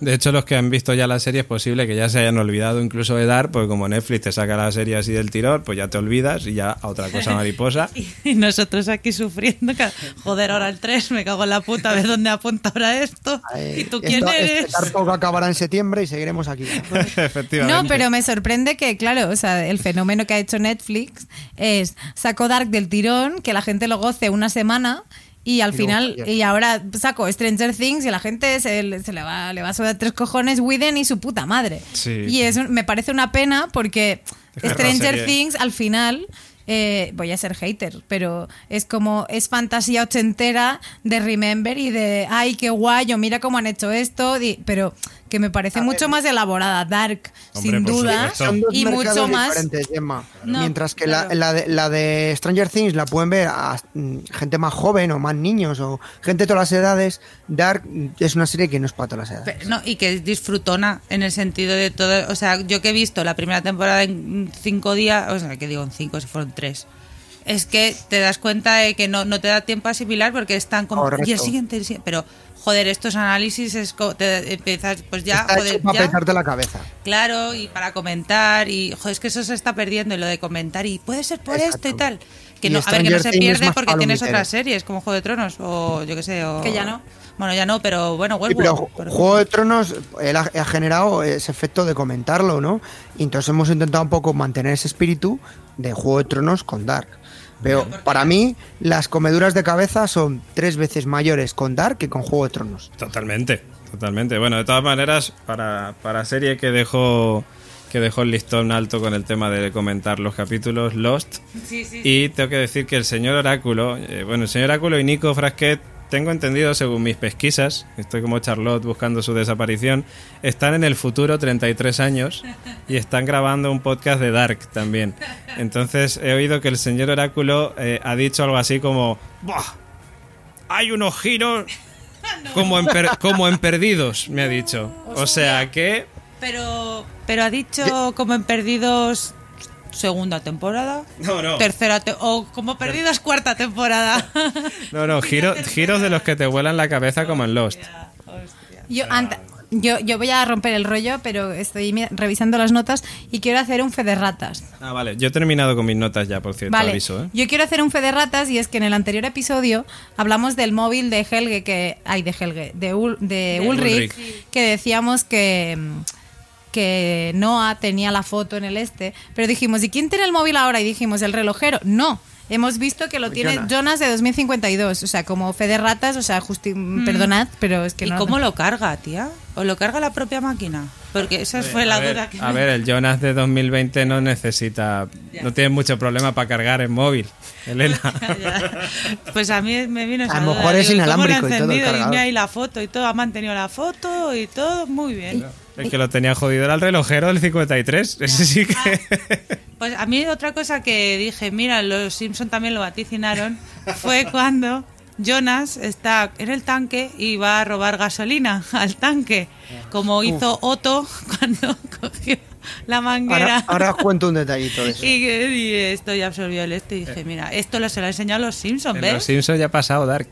De hecho, los que han visto ya la serie es posible que ya se hayan olvidado incluso de dar, porque como Netflix te saca la serie así del tirón, pues ya te olvidas y ya a otra cosa mariposa. Y nosotros aquí sufriendo. que- Joder, ahora el 3, me cago en la puta, a ver dónde apunta ahora esto. ¿Y tú quién esto- eres? Este Tarkov acabará en septiembre y seguiremos aquí. Efectivamente. No, pero me sorprende que, claro, o sea, el fenómeno que ha hecho Netflix es sacó Dark del tirón, que la gente lo goce una semana y al Y final, y ahora saco Stranger Things y la gente se, se le va le va a sudar tres cojones Widen y su puta madre. Sí. Y eso me parece una pena porque Stranger Things al final eh, voy a ser hater, pero es como es fantasía ochentera de Remember y de ay qué guay, mira cómo han hecho esto, pero que me parece mucho más elaborada, dark, Hombre, sin duda, y mucho más. diferentes, Gemma. No, Mientras que claro. la, la de, la de Stranger Things la pueden ver a mm, gente más joven o más niños o gente de todas las edades. Dark es una serie que no es para todas las edades. No, y que es disfrutona en el sentido de todo. O sea, yo que he visto la primera temporada en cinco días, o sea, que digo en cinco si fueron tres. Es que te das cuenta de que no, no te da tiempo a asimilar porque están como. Correcto. Y el siguiente, el siguiente", Pero, joder, estos análisis es te empiezas, pues ya, Está joder, hecho para ya. petarte la cabeza. Claro, y para comentar, y joder, es que eso se está perdiendo, y lo de comentar, y puede ser por Exacto. esto y tal. Que Y no, a ver, que no se pierde porque tienes otras series, como Juego de Tronos, o yo qué sé, o... Que ya no. Bueno, ya no, pero bueno, Sí, pero por ejemplo. Juego de Tronos él ha, ha generado ese efecto de comentarlo, ¿no? Y entonces hemos intentado un poco mantener ese espíritu de Juego de Tronos con Dark. Pero para mí, las comeduras de cabeza son tres veces mayores con Dark que con Juego de Tronos. Totalmente, totalmente. Bueno, de todas maneras, para, para serie que dejó que dejó el listón alto con el tema de comentar los capítulos Lost. Sí, sí. Y tengo que decir que el señor Oráculo, eh, bueno, el señor Oráculo y Nico Frasquet, tengo entendido según mis pesquisas, estoy como Charlotte buscando su desaparición, están en el futuro 33 años y están grabando un podcast de Dark también. Entonces he oído que el señor Oráculo eh, ha dicho algo así como, ¡Buah! Hay unos giros como en, per- como en perdidos, me ha dicho. O sea que... Pero, pero ha dicho como en Perdidos segunda temporada, No, no. tercera te- o como Perdidos cuarta temporada. No, no, giro- giros de los que te vuelan la cabeza como en Lost. Yo, ant- yo, yo voy a romper el rollo, pero estoy revisando las notas y quiero hacer un fe de ratas. Ah, vale. Yo he terminado con mis notas ya, por cierto, Vale, aviso, ¿eh? yo quiero hacer un fe de ratas y es que en el anterior episodio hablamos del móvil de Helge, que ay, de Helge, de, Ul- de De Ulrich, Ulrich. que decíamos que, mm, que Noah tenía la foto en el este, pero dijimos, ¿y quién tiene el móvil ahora? Y dijimos, el relojero. No. Hemos visto que lo tiene Jonas. Jonas, de 2052, o sea, como fe de ratas, o sea, justi- perdonad, pero es que ¿Y no. cómo lo carga, tía? ¿O lo carga la propia máquina? Porque esa fue la a ver, duda que A me- ver, el Jonas de 2020 no necesita, no tiene mucho problema para cargar el móvil, Elena. Ya. Pues a mí me vino esa A lo duda, mejor es ¿y inalámbrico y todo el mira ahí la foto y todo, ha mantenido la foto y todo, muy bien. El que lo tenía jodido era el relojero del 53. Ese sí que. Pues a mí otra cosa que dije, mira, los Simpson también lo vaticinaron, fue cuando Jonas está en el tanque y va a robar gasolina al tanque, como hizo Otto cuando cogió la manguera. Ahora, ahora os cuento un detallito de eso. Y, y esto ya absorbió el este y dije, mira, esto lo se lo ha enseñado a los Simpsons, En ¿ves? Los Simpsons ya ha pasado Dark.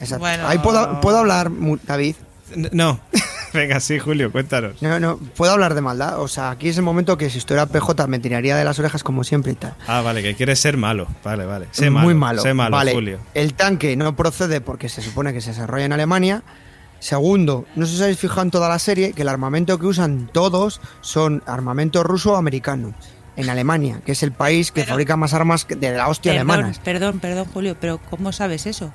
Exacto. Bueno. Ahí puedo, puedo hablar, David. No. Venga, sí, Julio, cuéntanos. No, no, puedo hablar de maldad. O sea, aquí es el momento que si estuviera PJ me tiraría de las orejas como siempre y tal. Ah, vale, que quieres ser malo. Vale, vale. Sé malo. Muy malo. Sé malo, vale. Julio. El tanque no procede porque se supone que se desarrolla en Alemania. Segundo, no sé si os habéis fijado en toda la serie que el armamento que usan todos son armamento ruso o americano. En Alemania, que es el país que Pero- fabrica más armas de la hostia Perdón, alemanas. perdón, perdón, Julio, pero ¿cómo sabes eso?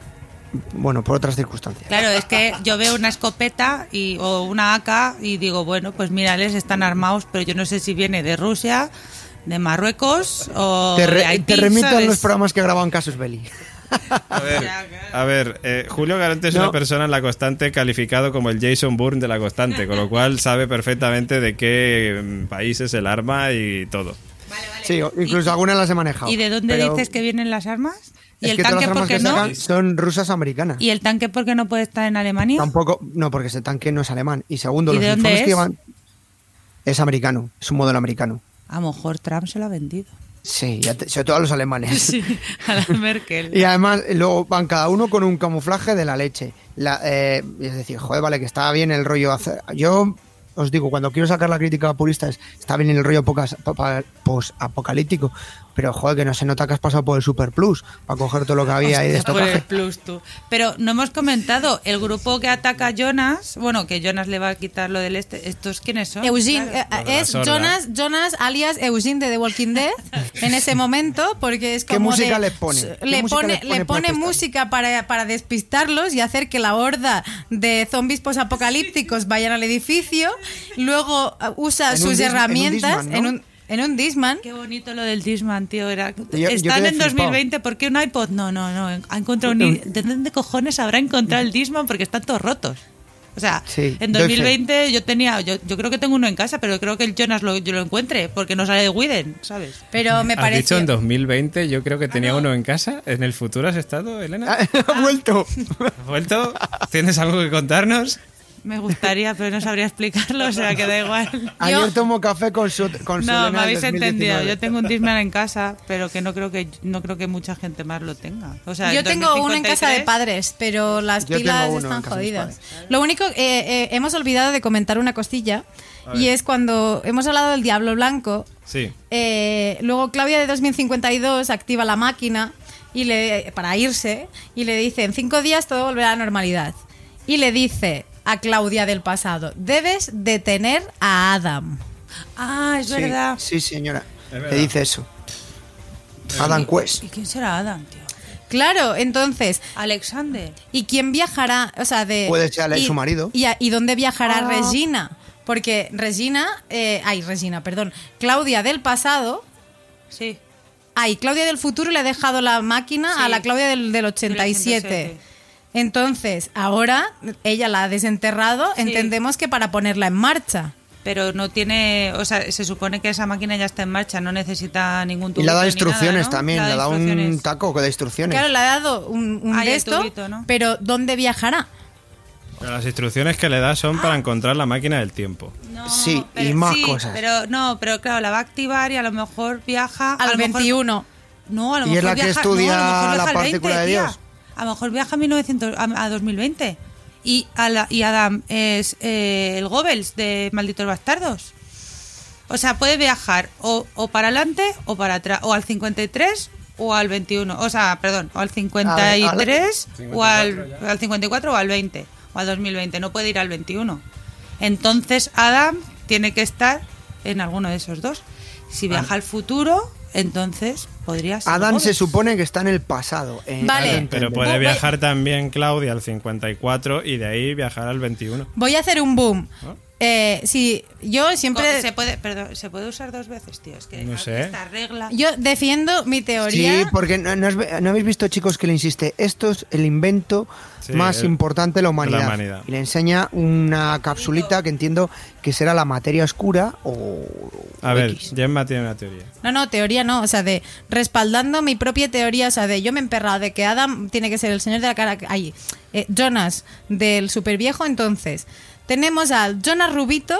Bueno, por otras circunstancias. Claro, es que yo veo una escopeta y, o una AK y digo, bueno, pues mírales, están armados, pero yo no sé si viene de Rusia, de Marruecos o Te, de Haití, te remito a los programas que grababan Casus Belli. A ver, a ver eh, Julio Galante es No. una persona en la constante calificado como el Jason Bourne de la constante, con lo cual sabe perfectamente de qué mm, país es el arma y todo. Sí, o- incluso algunas las he manejado. ¿Y de dónde pero dices que vienen las armas? ¿Y es el que todas tanque las por armas qué que no? sacan son rusas americanas. ¿Y el tanque por qué no puede estar en Alemania? Tampoco, no, porque ese tanque no es alemán. Y segundo, ¿Y los de dónde uniformes que es? llevan es americano, es un modelo americano. A lo mejor Trump se lo ha vendido. Sí, ya te- sobre todo a los alemanes. Sí, a la Merkel. Y además, luego van cada uno con un camuflaje de la leche. La, eh, es decir, joder, vale, que está bien el rollo. hacer- Yo os digo, cuando quiero sacar la crítica purista, es, está bien el rollo pocas- pa- pa- post-apocalíptico. Pero joder, que no se nota que has pasado por el Super Plus para coger todo lo que había ahí de Hostia, por el plus, tú. Pero no hemos comentado, el grupo que ataca a Jonas, bueno, que Jonas le va a quitar lo del este, ¿estos quiénes son? Eugene Claro. eh, es. Jonas, Jonas alias Eugene de The Walking Dead en ese momento porque es ¿Qué como música de- les pone? ¿Qué le música pone les pone le pone música para, para despistarlos y hacer que la horda de zombies posapocalípticos vayan al edificio luego uh, usa En un sus dis- en un herramientas en un en un Disman Qué bonito lo del Disman, tío. Era... yo Están en flipado. 2020, ¿por qué un iPod? No, no, no. Ha encontrado un... ¿De dónde cojones habrá encontrado el Disman? Porque están todos rotos. O sea, Sí, en doy fe. 2020 yo tenía, yo, yo creo que tengo uno en casa, pero creo que el Jonas lo, yo lo encuentre, porque no sale de Widen, ¿sabes? pero me Has parece dicho en 2020, yo creo que tenía uno en casa. ¿En el futuro has estado, Elena? ha vuelto. ¿Has vuelto? ¿Tienes algo que contarnos? Me gustaría, pero no sabría explicarlo, o sea que da igual. Ayer tomo café con su con su No, me habéis 2019. entendido. Yo tengo un Disman en casa, pero que no creo que no creo que mucha gente más lo tenga. O sea, Yo en tengo uno en casa de 2053, padres, pero las Yo pilas están jodidas. Lo único, eh, eh, hemos olvidado de comentar una costilla, y es cuando hemos hablado del Diablo Blanco, Sí. eh, luego Claudia de 2052 activa la máquina y le, para irse y le dice, en cinco días todo volverá a la normalidad. Y le dice a Claudia del pasado, debes detener a Adam. Ah, es Sí, verdad. Sí, señora. verdad. Le dice eso. Adam Quest. ¿Y quién será Adam, tío? Claro, entonces, Alexander. ¿Y quién viajará? O sea, de. Puede ser y- su marido. ¿Y, a- y dónde viajará Ah. Regina? Porque Regina. eh, ay, Regina, perdón. Claudia del pasado. Sí. Ay, Claudia del futuro le ha dejado la máquina Sí. a la Claudia del, del 87. 87. Entonces, ahora ella la ha desenterrado. Sí. Entendemos que para ponerla en marcha. Pero no tiene, o sea, se supone que esa máquina ya está en marcha, no necesita ningún Y tubito le da ni instrucciones nada, ¿no? también. Le da un instrucciones. taco de instrucciones. Claro, le ha dado un, un de el esto, tubito, ¿no? pero ¿dónde viajará? Pero las instrucciones que le da son para encontrar la máquina del tiempo. No, Sí, y más sí, cosas. Pero no, pero claro, la va a activar y a lo mejor viaja a Al lo mejor- 21. No, a lo Y es mejor la que viaja, estudia no, a lo mejor la partícula de tía. A lo mejor viaja a 1900 a, a 2020. Y, a la- y Adam es eh, el Goebbels de Malditos Bastardos. O sea, puede viajar o, o para adelante o para atrás, o al 53 o al 21. O sea, perdón, o al 53 o al, al 54 o al 20 o al 2020. No puede ir al 21. Entonces Adam tiene que estar en alguno de esos dos. Si viaja al futuro, entonces podría ser. Adán se supone que está en el pasado. eh, Vale. Pero puede viajar también Claudia al 54 y de ahí viajar al 21. Voy a hacer un boom. Eh, sí, yo siempre... Se puede, perdón, se puede usar dos veces, tío. Es que No sé. esta regla. Yo defiendo mi teoría. Sí, porque no, no has- no habéis visto, chicos, que le insiste, esto es el invento Sí, más el- importante de la humanidad. de la humanidad. Y le enseña una capsulita que entiendo que será la materia oscura o... A ver, X. Gemma tiene una teoría. No, no, teoría no, o sea, de respaldando mi propia teoría, o sea, de yo me he emperrado de que Adam tiene que ser el señor de la cara, ahí, eh, Jonas del super viejo, entonces, tenemos al Jonas Rubito,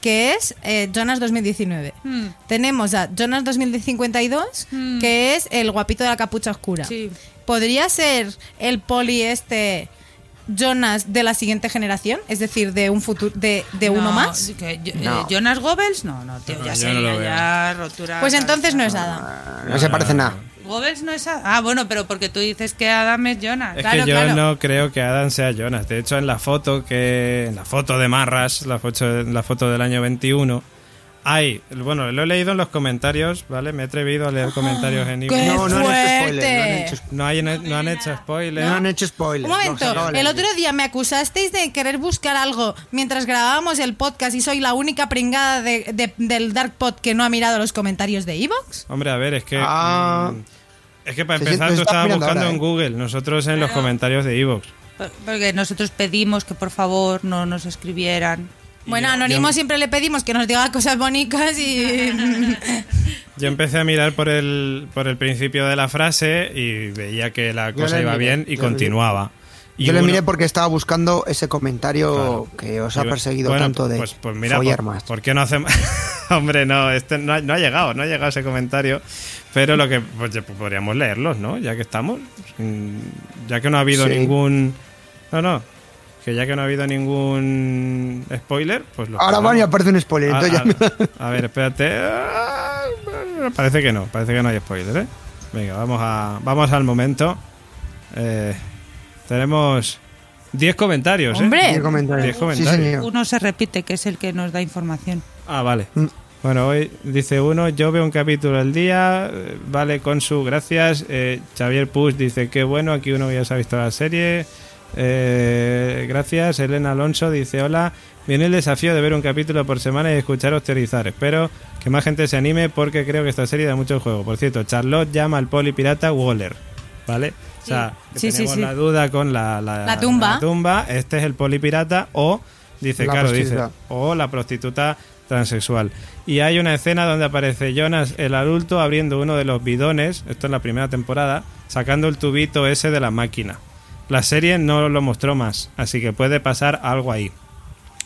que es eh, Jonas 2019. Hmm. Tenemos a Jonas 2052, Hmm. que es el guapito de la capucha oscura. Sí. ¿Podría ser el poli este Jonas de la siguiente generación? Es decir, de un futuro, de, de uno No, más. que yo- No. eh, Jonas Goebbels, no, no, tío, No, ya no sería ya rotura. Pues entonces no es. Ah, No se parece nada. Goebbels no es Adam. Ah, bueno, pero porque tú dices que Adam es Jonas. Es Claro, que yo claro. no creo que Adam sea Jonas. De hecho, en la foto que en la foto de Marras, la foto, la foto del año 21, hay, bueno, lo he leído en los comentarios, ¿vale? Me he atrevido a leer comentarios en ¡Qué email. No, no han hecho spoiler. No han hecho, No, hay, no han hecho spoiler. no han hecho spoiler. Un momento, el otro día me acusasteis de querer buscar algo mientras grabábamos el podcast y soy la única pringada de- de- del Dark Pod que no ha mirado los comentarios de Evox. Hombre, a ver, es que. Ah. mm, es que para empezar, tú estabas buscando ahora, en ¿eh? Google, nosotros en los comentarios de Evox. Por- Porque nosotros pedimos que por favor no nos escribieran. Bueno, a Anónimo yo- siempre le pedimos que nos diga cosas bonitas y... Yo empecé a mirar por el, por el principio de la frase y veía que la cosa iba miré, bien y yo continuaba. Y Yo le uno- miré porque estaba buscando ese comentario Claro. que os ha perseguido bueno, tanto de pues, pues mira, follar por, más. ¿por qué no hacemos...? Hombre, no, este no ha, no ha llegado, no ha llegado ese comentario. Pero lo que pues, podríamos leerlos, ¿no? Ya que estamos. Ya que no ha habido Sí. ningún... No, no. Que ya que no ha habido ningún spoiler, pues lo Ahora van y aparece un spoiler. a, entonces ya- a- a ver, espérate. Ah, Parece que no, parece que no hay spoiler, ¿eh? Venga, vamos, a, vamos al momento. Eh, tenemos 10 comentarios, ¿eh? Hombre. Diez comentarios. Diez Sí, comentarios. señor. Uno se repite, que es el que nos da información. Ah, vale. Mm. Bueno, hoy dice uno, yo veo un capítulo al día, vale, con su gracias. Eh, Xavier Push dice, qué bueno, aquí uno ya se ha visto la serie. Eh, gracias. Elena Alonso dice, hola, viene el desafío de ver un capítulo por semana y escucharos teorizar. Espero que más gente se anime porque creo que esta serie da mucho juego. Por cierto, Charlotte llama al polipirata Waller, ¿vale? O sea, que Sí, tenemos sí. la duda con la, La tumba. la tumba. Este es el polipirata o, dice, La claro, dice, prostituta. o la prostituta transexual. Y hay una escena donde aparece Jonas el adulto abriendo uno de los bidones, esto es la primera temporada, sacando el tubito ese de la máquina. La serie no lo mostró más, así que puede pasar algo ahí.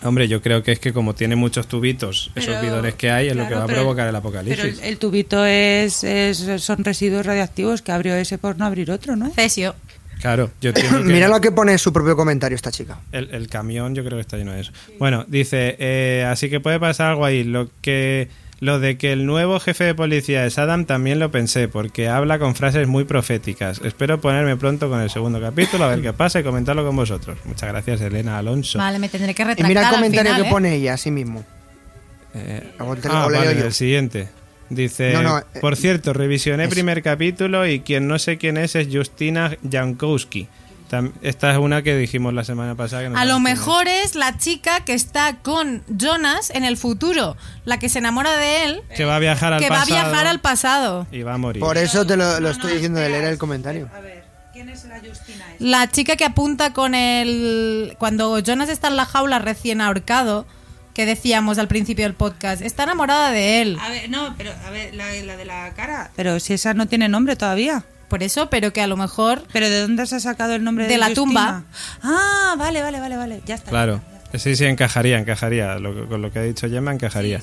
Hombre, yo creo que es que como tiene muchos tubitos, esos Pero- bidones que hay, es lo que va a pero- provocar el Pero apocalipsis. el, el tubito es, es- son residuos radiactivos que abrió ese por no abrir otro, ¿no? Cesio. Claro, yo entiendo que Mira lo que pone en su propio comentario esta chica. el, el camión yo creo que está lleno de eso. Bueno, dice, eh, así que puede pasar algo ahí. Lo que lo de que el nuevo jefe de policía es Adam también lo pensé, porque habla con frases muy proféticas. Espero ponerme pronto con el segundo capítulo, a ver qué pasa y comentarlo con vosotros. Muchas gracias, Elena Alonso. Vale, me tendré que Y retractar mira el al comentario final, que ¿eh? pone ella, así mismo. Eh, ah, vale, yo. el siguiente. Dice, No, no, eh, por cierto, revisioné primer capítulo y quien no sé quién es es Justina Jankowski. Esta es una que dijimos la semana pasada. que no A lo es. mejor es la chica que está con Jonas en el futuro, la que se enamora de él, Que va a viajar al que va a pasado viajar al pasado. y va a morir. Por eso te lo, lo estoy diciendo de leer el comentario. A ver, ¿quién es la Justina? La chica que apunta con el... Cuando Jonas está en la jaula recién ahorcado, que decíamos al principio del podcast, está enamorada de él. A ver, no, pero a ver, la, la de la cara. Pero si esa no tiene nombre todavía. Por eso, pero que a lo mejor... ¿Pero de dónde se ha sacado el nombre de De la Justina? tumba. Ah, vale, vale, vale, vale. Ya está. Claro. Sí, sí, encajaría, encajaría. Lo con lo que ha dicho Gemma, encajaría.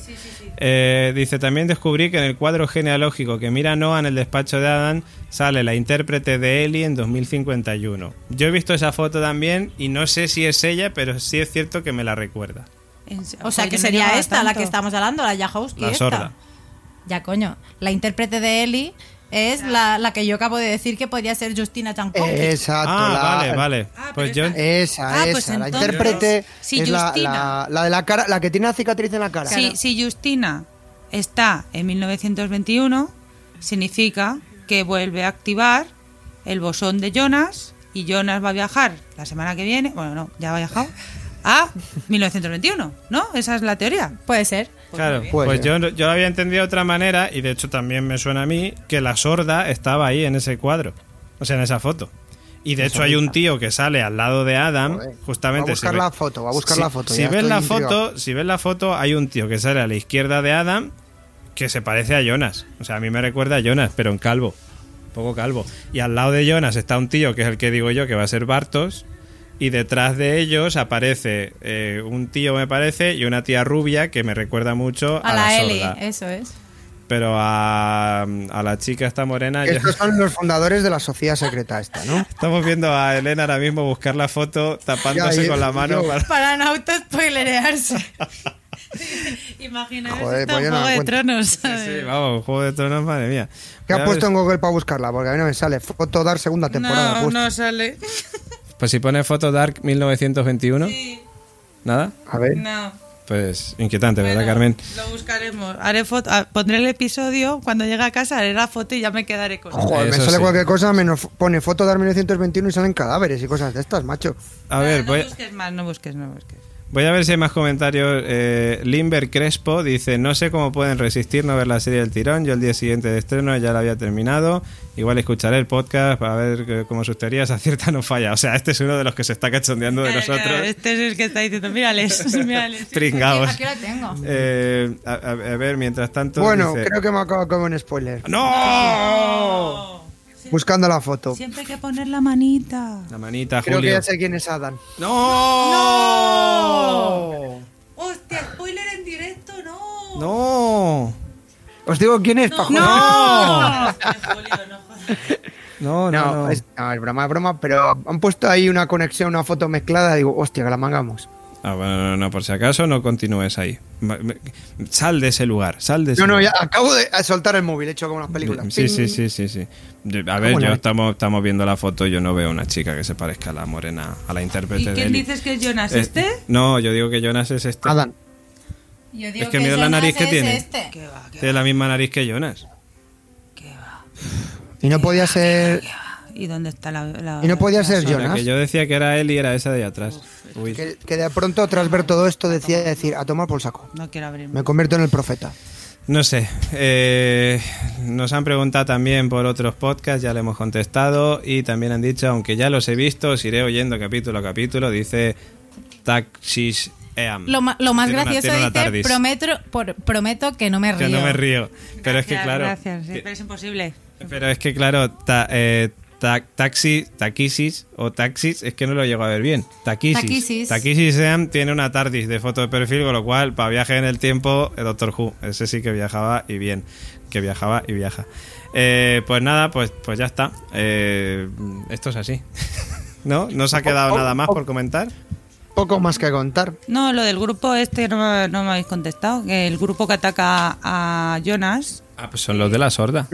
Eh, dice, también descubrí que en el cuadro genealógico que mira Noah en el despacho de Adam sale la intérprete de Ellie en 2051. Yo he visto esa foto también y no sé si es ella, pero sí es cierto que me la recuerda. O sea, que no sería esta la que estamos hablando, la Yahowski. La esta. sorda. Ya, coño. La intérprete de Ellie es la, la que yo acabo de decir que podría ser Justina Chankovsky. Exacto. Ah, la- vale, vale. Ah, pues yo... esta- Esa, Ah, esa. pues la intérprete es la, Justina. la- la de la cara, la que tiene la cicatriz en la cara. Si, si Justina está en 1921, significa que vuelve a activar el bosón de Jonas y Jonas va a viajar la semana que viene, bueno, no, ya ha viajado, a 1921, ¿no? Esa es la teoría. Puede ser. Claro, Puede pues ser. yo, yo lo había entendido de otra manera y de hecho también me suena a mí que la sorda estaba ahí en ese cuadro, o sea, en esa foto. Y de hecho hay un tío que sale al lado de Adam, justamente. Va a buscar si ve- la foto, va a buscar si- la foto, Si ves la intrigado. foto, si ves la foto, hay un tío que sale a la izquierda de Adam que se parece a Jonas. O sea, a mí me recuerda a Jonas, pero en calvo, un poco calvo. Y al lado de Jonas está un tío que es el que digo yo que va a ser Bartos. Y detrás de ellos aparece eh, un tío, me parece, y una tía rubia que me recuerda mucho a, A la Ellie, sorda. eso es. Pero a, a la chica esta morena. ya- Estos son los fundadores de la sociedad secreta esta, ¿no? Estamos viendo a Elena ahora mismo buscar la foto tapándose Ya, con la mano. yo- para- Para no auto-spoilerearse. Imaginaos Joder, esto pues no Juego de. Tronos. Sí, sí, vamos, Juego de Tronos, madre mía. ¿Qué ha a puesto en Google para buscarla? Porque a mí no me sale. Foto dar segunda temporada. No, no sale. Pues si pone foto Dark 1921, ¿nada? A ver. No. Pues inquietante, ¿verdad, Carmen? Lo buscaremos. Haré foto, ah, pondré el episodio, cuando llegue a casa haré la foto y ya me quedaré con. Joder, me sale sí. cualquier cosa, menos pone foto dar 1921 y salen cadáveres y cosas de estas, macho. A ver, no voy, busques más, no busques, no busques. Voy a ver si hay más comentarios. Eh, Limber Crespo dice: No sé cómo pueden resistir no ver la serie del tirón. Yo el día siguiente de estreno ya la había terminado. Igual escucharé el podcast para ver cómo sus teorías aciertan o falla. O sea, este es uno de los que se está cachondeando de nosotros. este es el que está diciendo, mírales, mírales. Pringaos. Aquí lo tengo. Eh, a, a- ver, mientras tanto. bueno, dice- creo que me acabo comer un spoiler. ¡No! Buscando la foto. Siempre hay que poner la manita. La manita, Creo que ya sé quién es Adam. ¡No! Hostia, spoiler en directo, no. ¡No! Os digo quién es, pa' ¡No! No. No, no, No, no. Es, no, es broma, es broma, pero han puesto ahí una conexión, una foto mezclada. Digo, hostia, que la mangamos. Ah, bueno, no, no, por si acaso no continúes ahí. Sal de ese lugar, sal de ese No, no, ya lugar. acabo de soltar el móvil, hecho como las películas. Sí, sí, sí, sí, sí. A ver, ¿Cómo yo estamos, estamos viendo la foto y yo no veo una chica que se parezca a la morena, a la intérprete ¿Y de quién dices que es Jonas? Eh, ¿Este? No, yo digo que Jonas es este. Adam. Yo digo Es que mira la nariz que es tiene. Este. ¿Qué va, qué Tiene la misma nariz que Jonas. qué va? Y no podía ser. ¿Y dónde está la.? la- Y no podía la ser Jonas. que yo decía que era él y era esa de allá atrás. Uy. Que, que de pronto, tras ver todo esto, decía decir, a tomar por saco. No quiero abrirme. Me convierto en el profeta. No sé. eh, nos han preguntado también por otros podcasts, ya le hemos contestado. Y también han dicho, aunque ya los he visto, os iré oyendo capítulo a capítulo. Dice Taxis Eam. Lo, lo más Tiene gracioso una dice, TARDIS. prometo, por- prometo que no me río. Que no me río. Pero es que, claro. Gracias, sí, que- pero es imposible. pero es que, claro, ta- eh, ta- taxi, taquisis o taxis, es que no lo llego a ver bien. Taquisis. Taquisis. Taquisis Eam tiene una TARDIS de foto de perfil, con lo cual, para viaje en el tiempo, el Doctor Who. Ese sí que viajaba y bien. Que viajaba y viaja. Eh, pues nada, pues, pues ya está. Eh, esto es así. ¿No? ¿No os ha quedado nada más por comentar? Poco más que contar. No, lo del grupo este no, me- no me habéis contestado. Que el grupo que ataca a Jonas. Ah, pues son los de la sorda.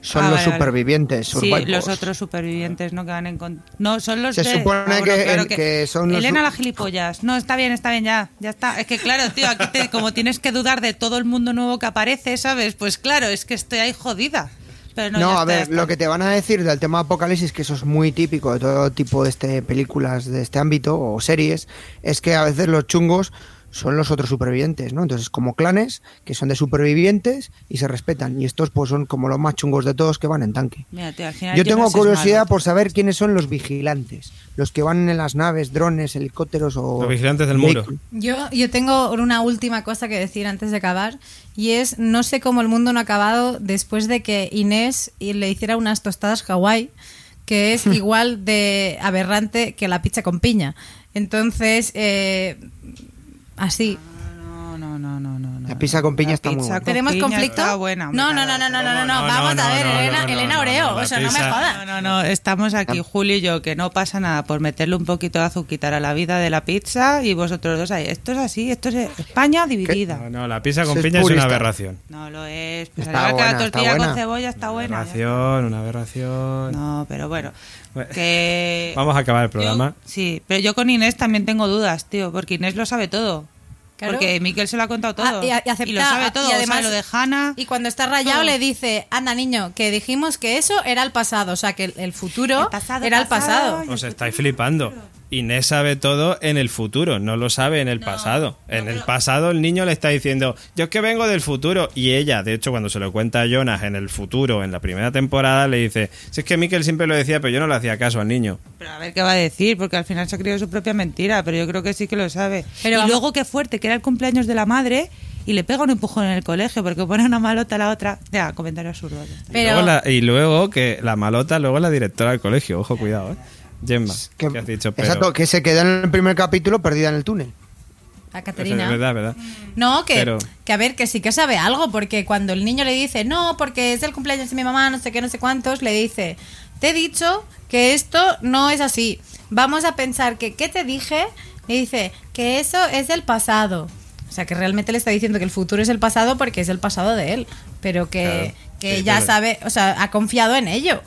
Los- Son Ah, los vale, supervivientes. Sí, los otros supervivientes no que van en No, son los Se de- supone Ah, bueno, que- claro el- que son los Elena su- la gilipollas. No, está bien, está bien, ya. Ya está. Es que claro, tío, aquí te- como tienes que dudar de todo el mundo nuevo que aparece, ¿sabes? Pues claro, es que estoy ahí jodida. Pero no, No, a está, ver, lo que te van a decir del tema apocalipsis, que eso es muy típico de todo tipo de este, películas de este ámbito o series, es que a veces los chungos son los otros supervivientes, ¿no? Entonces, como clanes que son de supervivientes y se respetan. Y estos, pues, son como los más chungos de todos que van en tanque. Al final Yo tengo curiosidad malo. por saber quiénes son los vigilantes, los que van en las naves, drones, helicópteros o... Los vigilantes del muro. Yo, yo tengo una última cosa que decir antes de acabar y es no sé cómo el mundo no ha acabado después de que Inés le hiciera unas tostadas Hawái que es igual de aberrante que la pizza con piña. Entonces, eh, así. La pizza con piña La está muy buena. con ¿Tenemos piña conflicto? está buena, hombre, no, no, no, no, no, no, no, No, no, Vamos no, a ver, Elena, no, no, Elena no, Oreo. o sea, no me jodas. No, no, no, estamos aquí, Julio y yo, que no pasa nada por meterle un poquito de azuquitar a la vida de la pizza y vosotros dos ahí. Esto es así, esto es España dividida. No, no, la pizza con piña es una aberración. No lo es. Pues Está al igual que buena, la tortilla con cebolla está buena. ya Aberración, una aberración. No, pero bueno. Bueno, Que... Vamos a acabar el programa. Yo- sí, pero yo con Inés también tengo dudas, tío, porque Inés lo sabe todo. Claro. Porque Miquel se lo ha contado todo. Ah, y, a- y acepta- lo sabe todo. y además, o sea, lo de Hannah. Y cuando está rayado todo. le dice, anda niño, que dijimos que eso era el pasado, o sea, que el, el futuro El pasado, era el pasado. Os estáis flipando. Inés sabe todo en el futuro, no lo sabe en el pasado. En el pasado el niño le está diciendo, yo es que vengo del futuro. Y ella, de hecho, cuando se lo cuenta a Jonas en el futuro, en la primera temporada, le dice, si es que Mikel siempre lo decía, pero yo no le hacía caso al niño. Pero a ver qué va a decir, porque al final se ha creído su propia mentira, pero yo creo que sí que lo sabe. Pero y vamos- luego qué fuerte, que era el cumpleaños de la madre y le pega un empujón en el colegio porque pone una malota a la otra. Ya, comentario absurdo. Y, Pero- luego la- y luego que la malota, luego la directora del colegio. Ojo, cuidado, ¿eh? Gemma, Que- ¿qué has dicho? Pero- Exacto, que se quedó en el primer capítulo perdida en el túnel. A Es Caterina. verdad, verdad. No, que, Pero- que a ver, que sí que sabe algo, porque cuando el niño le dice, no, porque es el cumpleaños de mi mamá, no sé qué, no sé cuántos, le dice, te he dicho que esto no es así. Vamos a pensar que, ¿qué te dije? Le dice, que eso es el pasado. O sea, que realmente le está diciendo que el futuro es el pasado porque es el pasado de él, pero que, Claro. que Sí, ya pero- sabe, o sea, ha confiado en ello.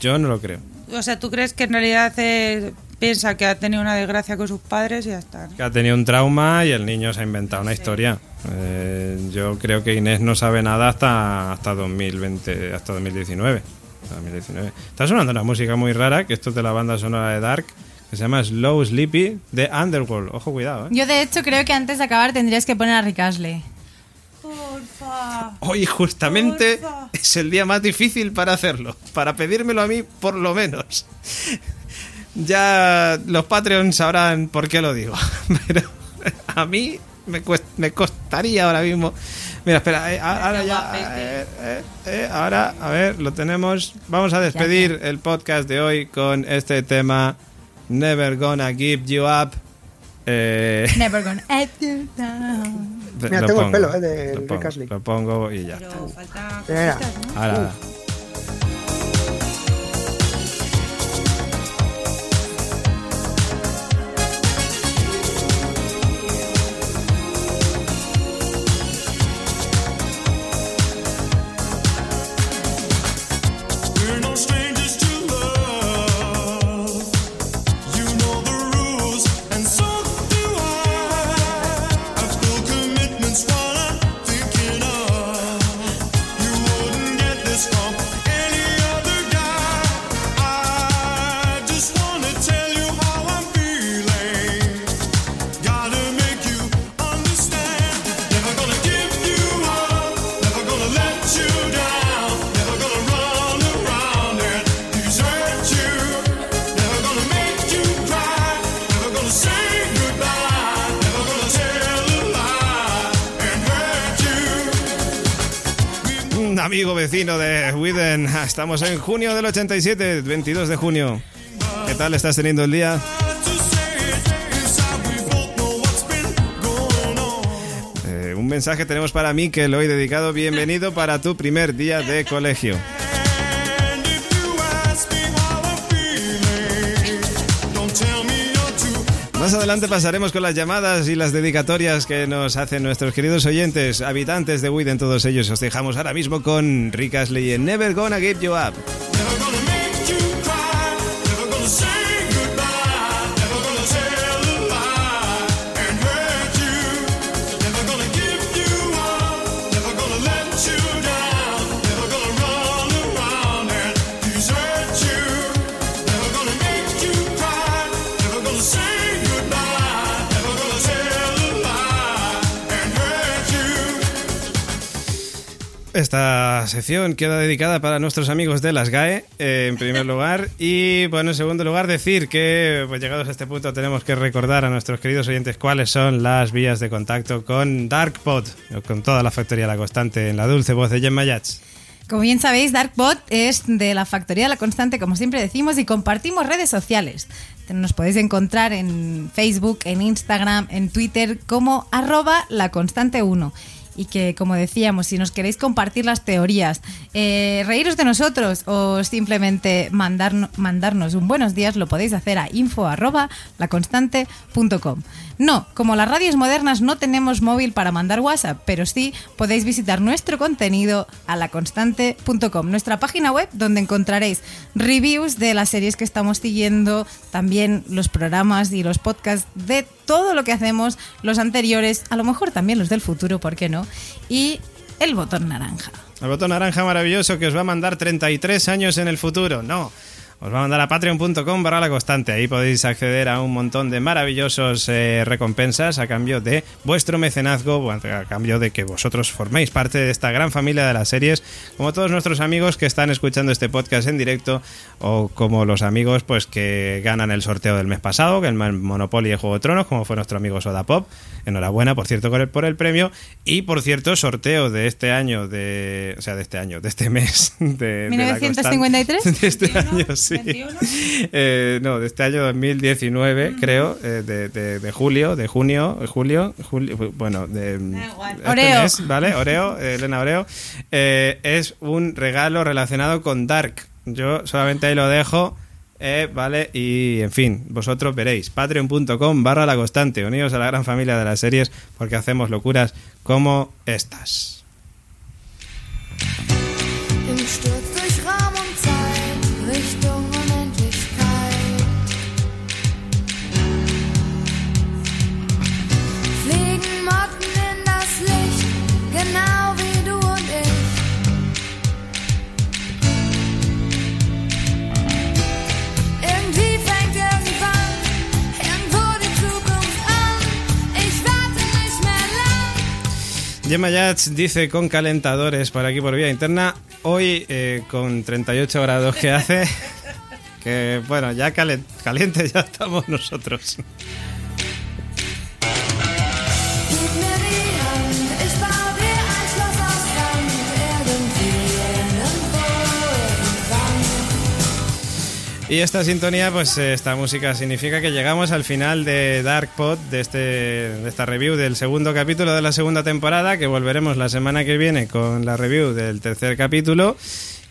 Yo no lo creo. O sea, ¿tú crees que en realidad eh, piensa que ha tenido una desgracia con sus padres y ya está? ¿no? Que ha tenido un trauma y el niño se ha inventado una historia. Eh, yo creo que Inés no sabe nada hasta hasta 2020, hasta 2019. Hasta 2019. Está sonando una música muy rara, que esto es de la banda sonora de Dark, que se llama Slow Sleepy de Underworld. Ojo, cuidado, ¿eh? Yo de hecho creo que antes de acabar tendrías que poner a Rick Astley. Porfa. Hoy justamente Porfa. es el día más difícil para hacerlo, para pedírmelo a mí por lo menos. Ya los Patreons sabrán por qué lo digo, pero a mí me, me costaría ahora mismo. Mira, espera, eh, ahora ya, eh, eh, eh, ahora, a ver, lo tenemos. Vamos a despedir el podcast de hoy con este tema, Never Gonna Give You Up. Eh, Never gonna let you down. Mira, lo tengo el pelo, eh, de lo Rick pongo, Astley. lo pongo y ya está. Pero falta Mira. Vecino de Widen. Estamos en junio del 87, 22 de junio. ¿Qué tal estás teniendo el día? Eh, un mensaje tenemos para mí que lo he dedicado. Bienvenido para tu primer día de colegio. Adelante pasaremos con las llamadas y las dedicatorias que nos hacen nuestros queridos oyentes, habitantes de Widen, todos ellos. Os dejamos ahora mismo con Rick Astley en Never Gonna Give You Up. Esta sección queda dedicada para nuestros amigos de las GAE, eh, en primer lugar. Y bueno, en segundo lugar, decir que, pues llegados a este punto, tenemos que recordar a nuestros queridos oyentes cuáles son las vías de contacto con DarkPod, con toda la factoría La Constante, en la dulce voz de Gemma Yats. Como bien sabéis, Darkbot es de la Factoría la Constante, como siempre decimos, y compartimos redes sociales. Nos podéis encontrar en Facebook, en Instagram, en Twitter como arroba la constante 1. Y que, como decíamos, si nos queréis compartir las teorías, eh, reíros de nosotros o simplemente mandarno- mandarnos un buenos días, lo podéis hacer a info. No, como las radios modernas no tenemos móvil para mandar WhatsApp, pero sí podéis visitar nuestro contenido a laconstante.com, nuestra página web donde encontraréis reviews de las series que estamos siguiendo, también los programas y los podcasts de todo lo que hacemos, los anteriores, a lo mejor también los del futuro, ¿por qué no? Y el botón naranja. El botón naranja maravilloso que os va a mandar 33 años en el futuro. No. Os va a mandar a patreon.com barra la constante. Ahí podéis acceder a un montón de maravillosos eh, recompensas a cambio de vuestro mecenazgo, a cambio de que vosotros forméis parte de esta gran familia de las series, como todos nuestros amigos que están escuchando este podcast en directo, o como los amigos pues que ganan el sorteo del mes pasado, que el Monopoly de Juego de Tronos, como fue nuestro amigo Soda Pop. Enhorabuena, por cierto, por el, por el premio. Y por cierto, sorteo de este año, de, o sea, de este año, de este mes. De, de la 1953? De este 21, año, sí. 21. Eh, no, de este año 2019, creo, eh, de, de- de julio, de junio, julio, julio bueno, de este Oreo. mes, ¿vale? Oreo, eh, Elena Oreo, eh, es un regalo relacionado con Dark. Yo solamente ahí lo dejo. eh, vale, y en fin, vosotros veréis, patreon.com barra la constante, unidos a la gran familia de las series porque hacemos locuras como estas. Gemma Yats dice con calentadores por aquí por vía interna, hoy eh, con 38 grados que hace, que bueno, ya calientes ya estamos nosotros. Y esta sintonía, pues esta música significa que llegamos al final de Dark Pod, de, este, de esta review del segundo capítulo de la segunda temporada, que volveremos la semana que viene con la review del tercer capítulo,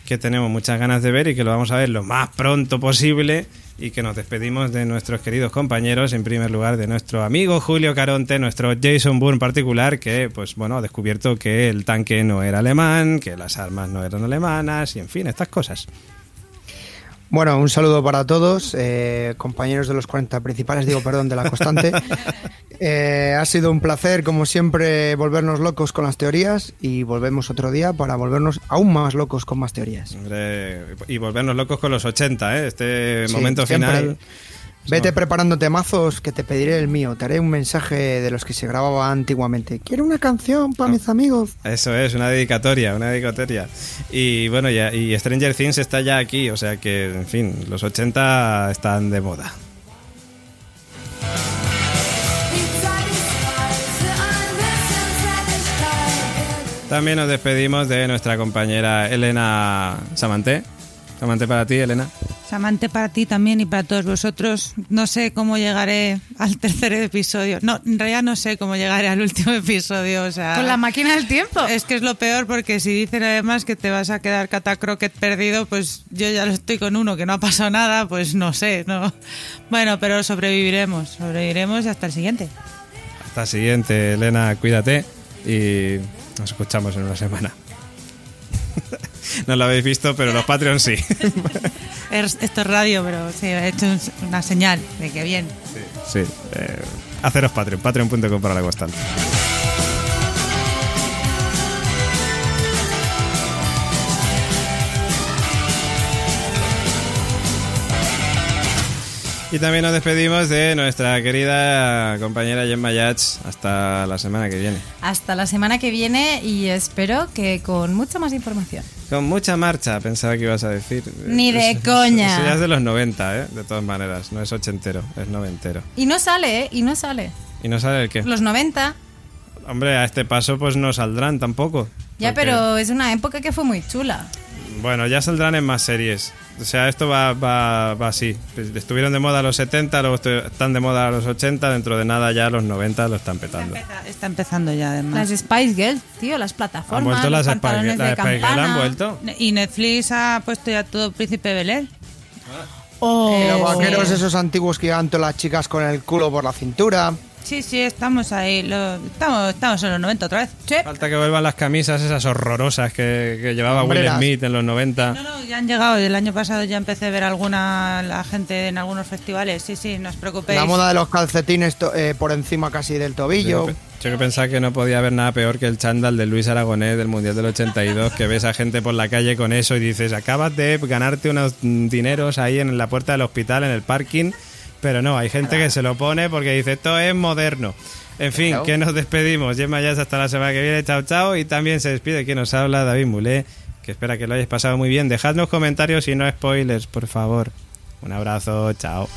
que tenemos muchas ganas de ver y que lo vamos a ver lo más pronto posible y que nos despedimos de nuestros queridos compañeros, en primer lugar de nuestro amigo Julio Caronte, nuestro Jason Bourne particular, que pues bueno, ha descubierto que el tanque no era alemán, que las armas no eran alemanas y en fin, estas cosas. Bueno, un saludo para todos, eh, compañeros de los 40 principales, digo, perdón, de la constante. Eh, ha sido un placer, como siempre, volvernos locos con las teorías y volvemos otro día para volvernos aún más locos con más teorías. Hombre, y volvernos locos con los 80, ¿eh? Este Sí, momento siempre. Vete preparándote mazos que te pediré el mío. Te haré un mensaje de los que se grababa antiguamente. Quiero una canción para mis amigos. Eso es, una dedicatoria, una dedicatoria. Y bueno, ya, y Stranger Things está ya aquí, o sea que, en fin, los 80 están de moda. También nos despedimos de nuestra compañera Elena Samanté. Samanté para ti, Elena. Samante para ti también y para todos vosotros. No sé cómo llegaré al tercer episodio. No, en realidad no sé cómo llegaré al último episodio. O sea, Con la máquina del tiempo. Es que es lo peor porque si dicen además que te vas a quedar catacroquet perdido, pues yo ya lo estoy con uno que no ha pasado nada, pues no sé, no. Bueno, pero sobreviviremos, sobreviviremos y hasta el siguiente. Hasta el siguiente, Elena, cuídate y nos escuchamos en una semana. no lo habéis visto, pero los Patreons sí. Es- Esto es radio, pero sí, he hecho un- una señal de que bien. Sí, eh, haceros Patreon, patreon.com para la constante. Y también nos despedimos de nuestra querida compañera Gemma Yats hasta la semana que viene. Hasta la semana que viene y espero que con mucha más información. Con mucha marcha, pensaba que ibas a decir. Ni de coña. Eso ya es de los 90, ¿eh? De todas maneras, no es ochentero, es noventero. Y no sale, ¿eh? Y no sale. ¿Y no sale el qué? Los 90. Hombre, a este paso pues no saldrán tampoco. Ya, porque- pero es una época que fue muy chula. Bueno, ya saldrán en más series. O sea, esto va, va, va así. Estuvieron de moda a los 70, luego están de moda a los 80, dentro de nada ya a los 90 lo están petando. Está, está empezando ya, además. Las Spice Girls, tío, las plataformas. ¿Han vuelto las Spice pantalones las de Spice Girls? campana. ¿Han vuelto? Y Netflix ha puesto ya todo Príncipe Belén. Oh. Y los Eh, vaqueros sí. esos antiguos que llevan todas las chicas con el culo por la cintura. Sí, sí, estamos ahí. lo- estamos, estamos en los 90 otra vez. Sí. Falta que vuelvan las camisas esas horrorosas que, que llevaba Will Hombreras. Smith en los 90. No, no, ya han llegado. El año pasado ya empecé a ver alguna la gente en algunos festivales. Sí, sí, no os preocupéis. La moda de los calcetines to- eh, por encima casi del tobillo. Yo, yo que pensaba que no podía haber nada peor que el chándal de Luis Aragonés del Mundial del 82, que ves a gente por la calle con eso y dices, acabas de ganarte unos dineros ahí en la puerta del hospital, en el parking, pero no, hay gente que se lo pone porque dice, esto es moderno. En fin, que nos despedimos. Gemma ya hasta la semana que viene. Chao, chao. Y también se despide quien nos habla, David Mulé, que espera que lo hayáis pasado muy bien. Dejadnos comentarios y no spoilers, por favor. Un abrazo, chao.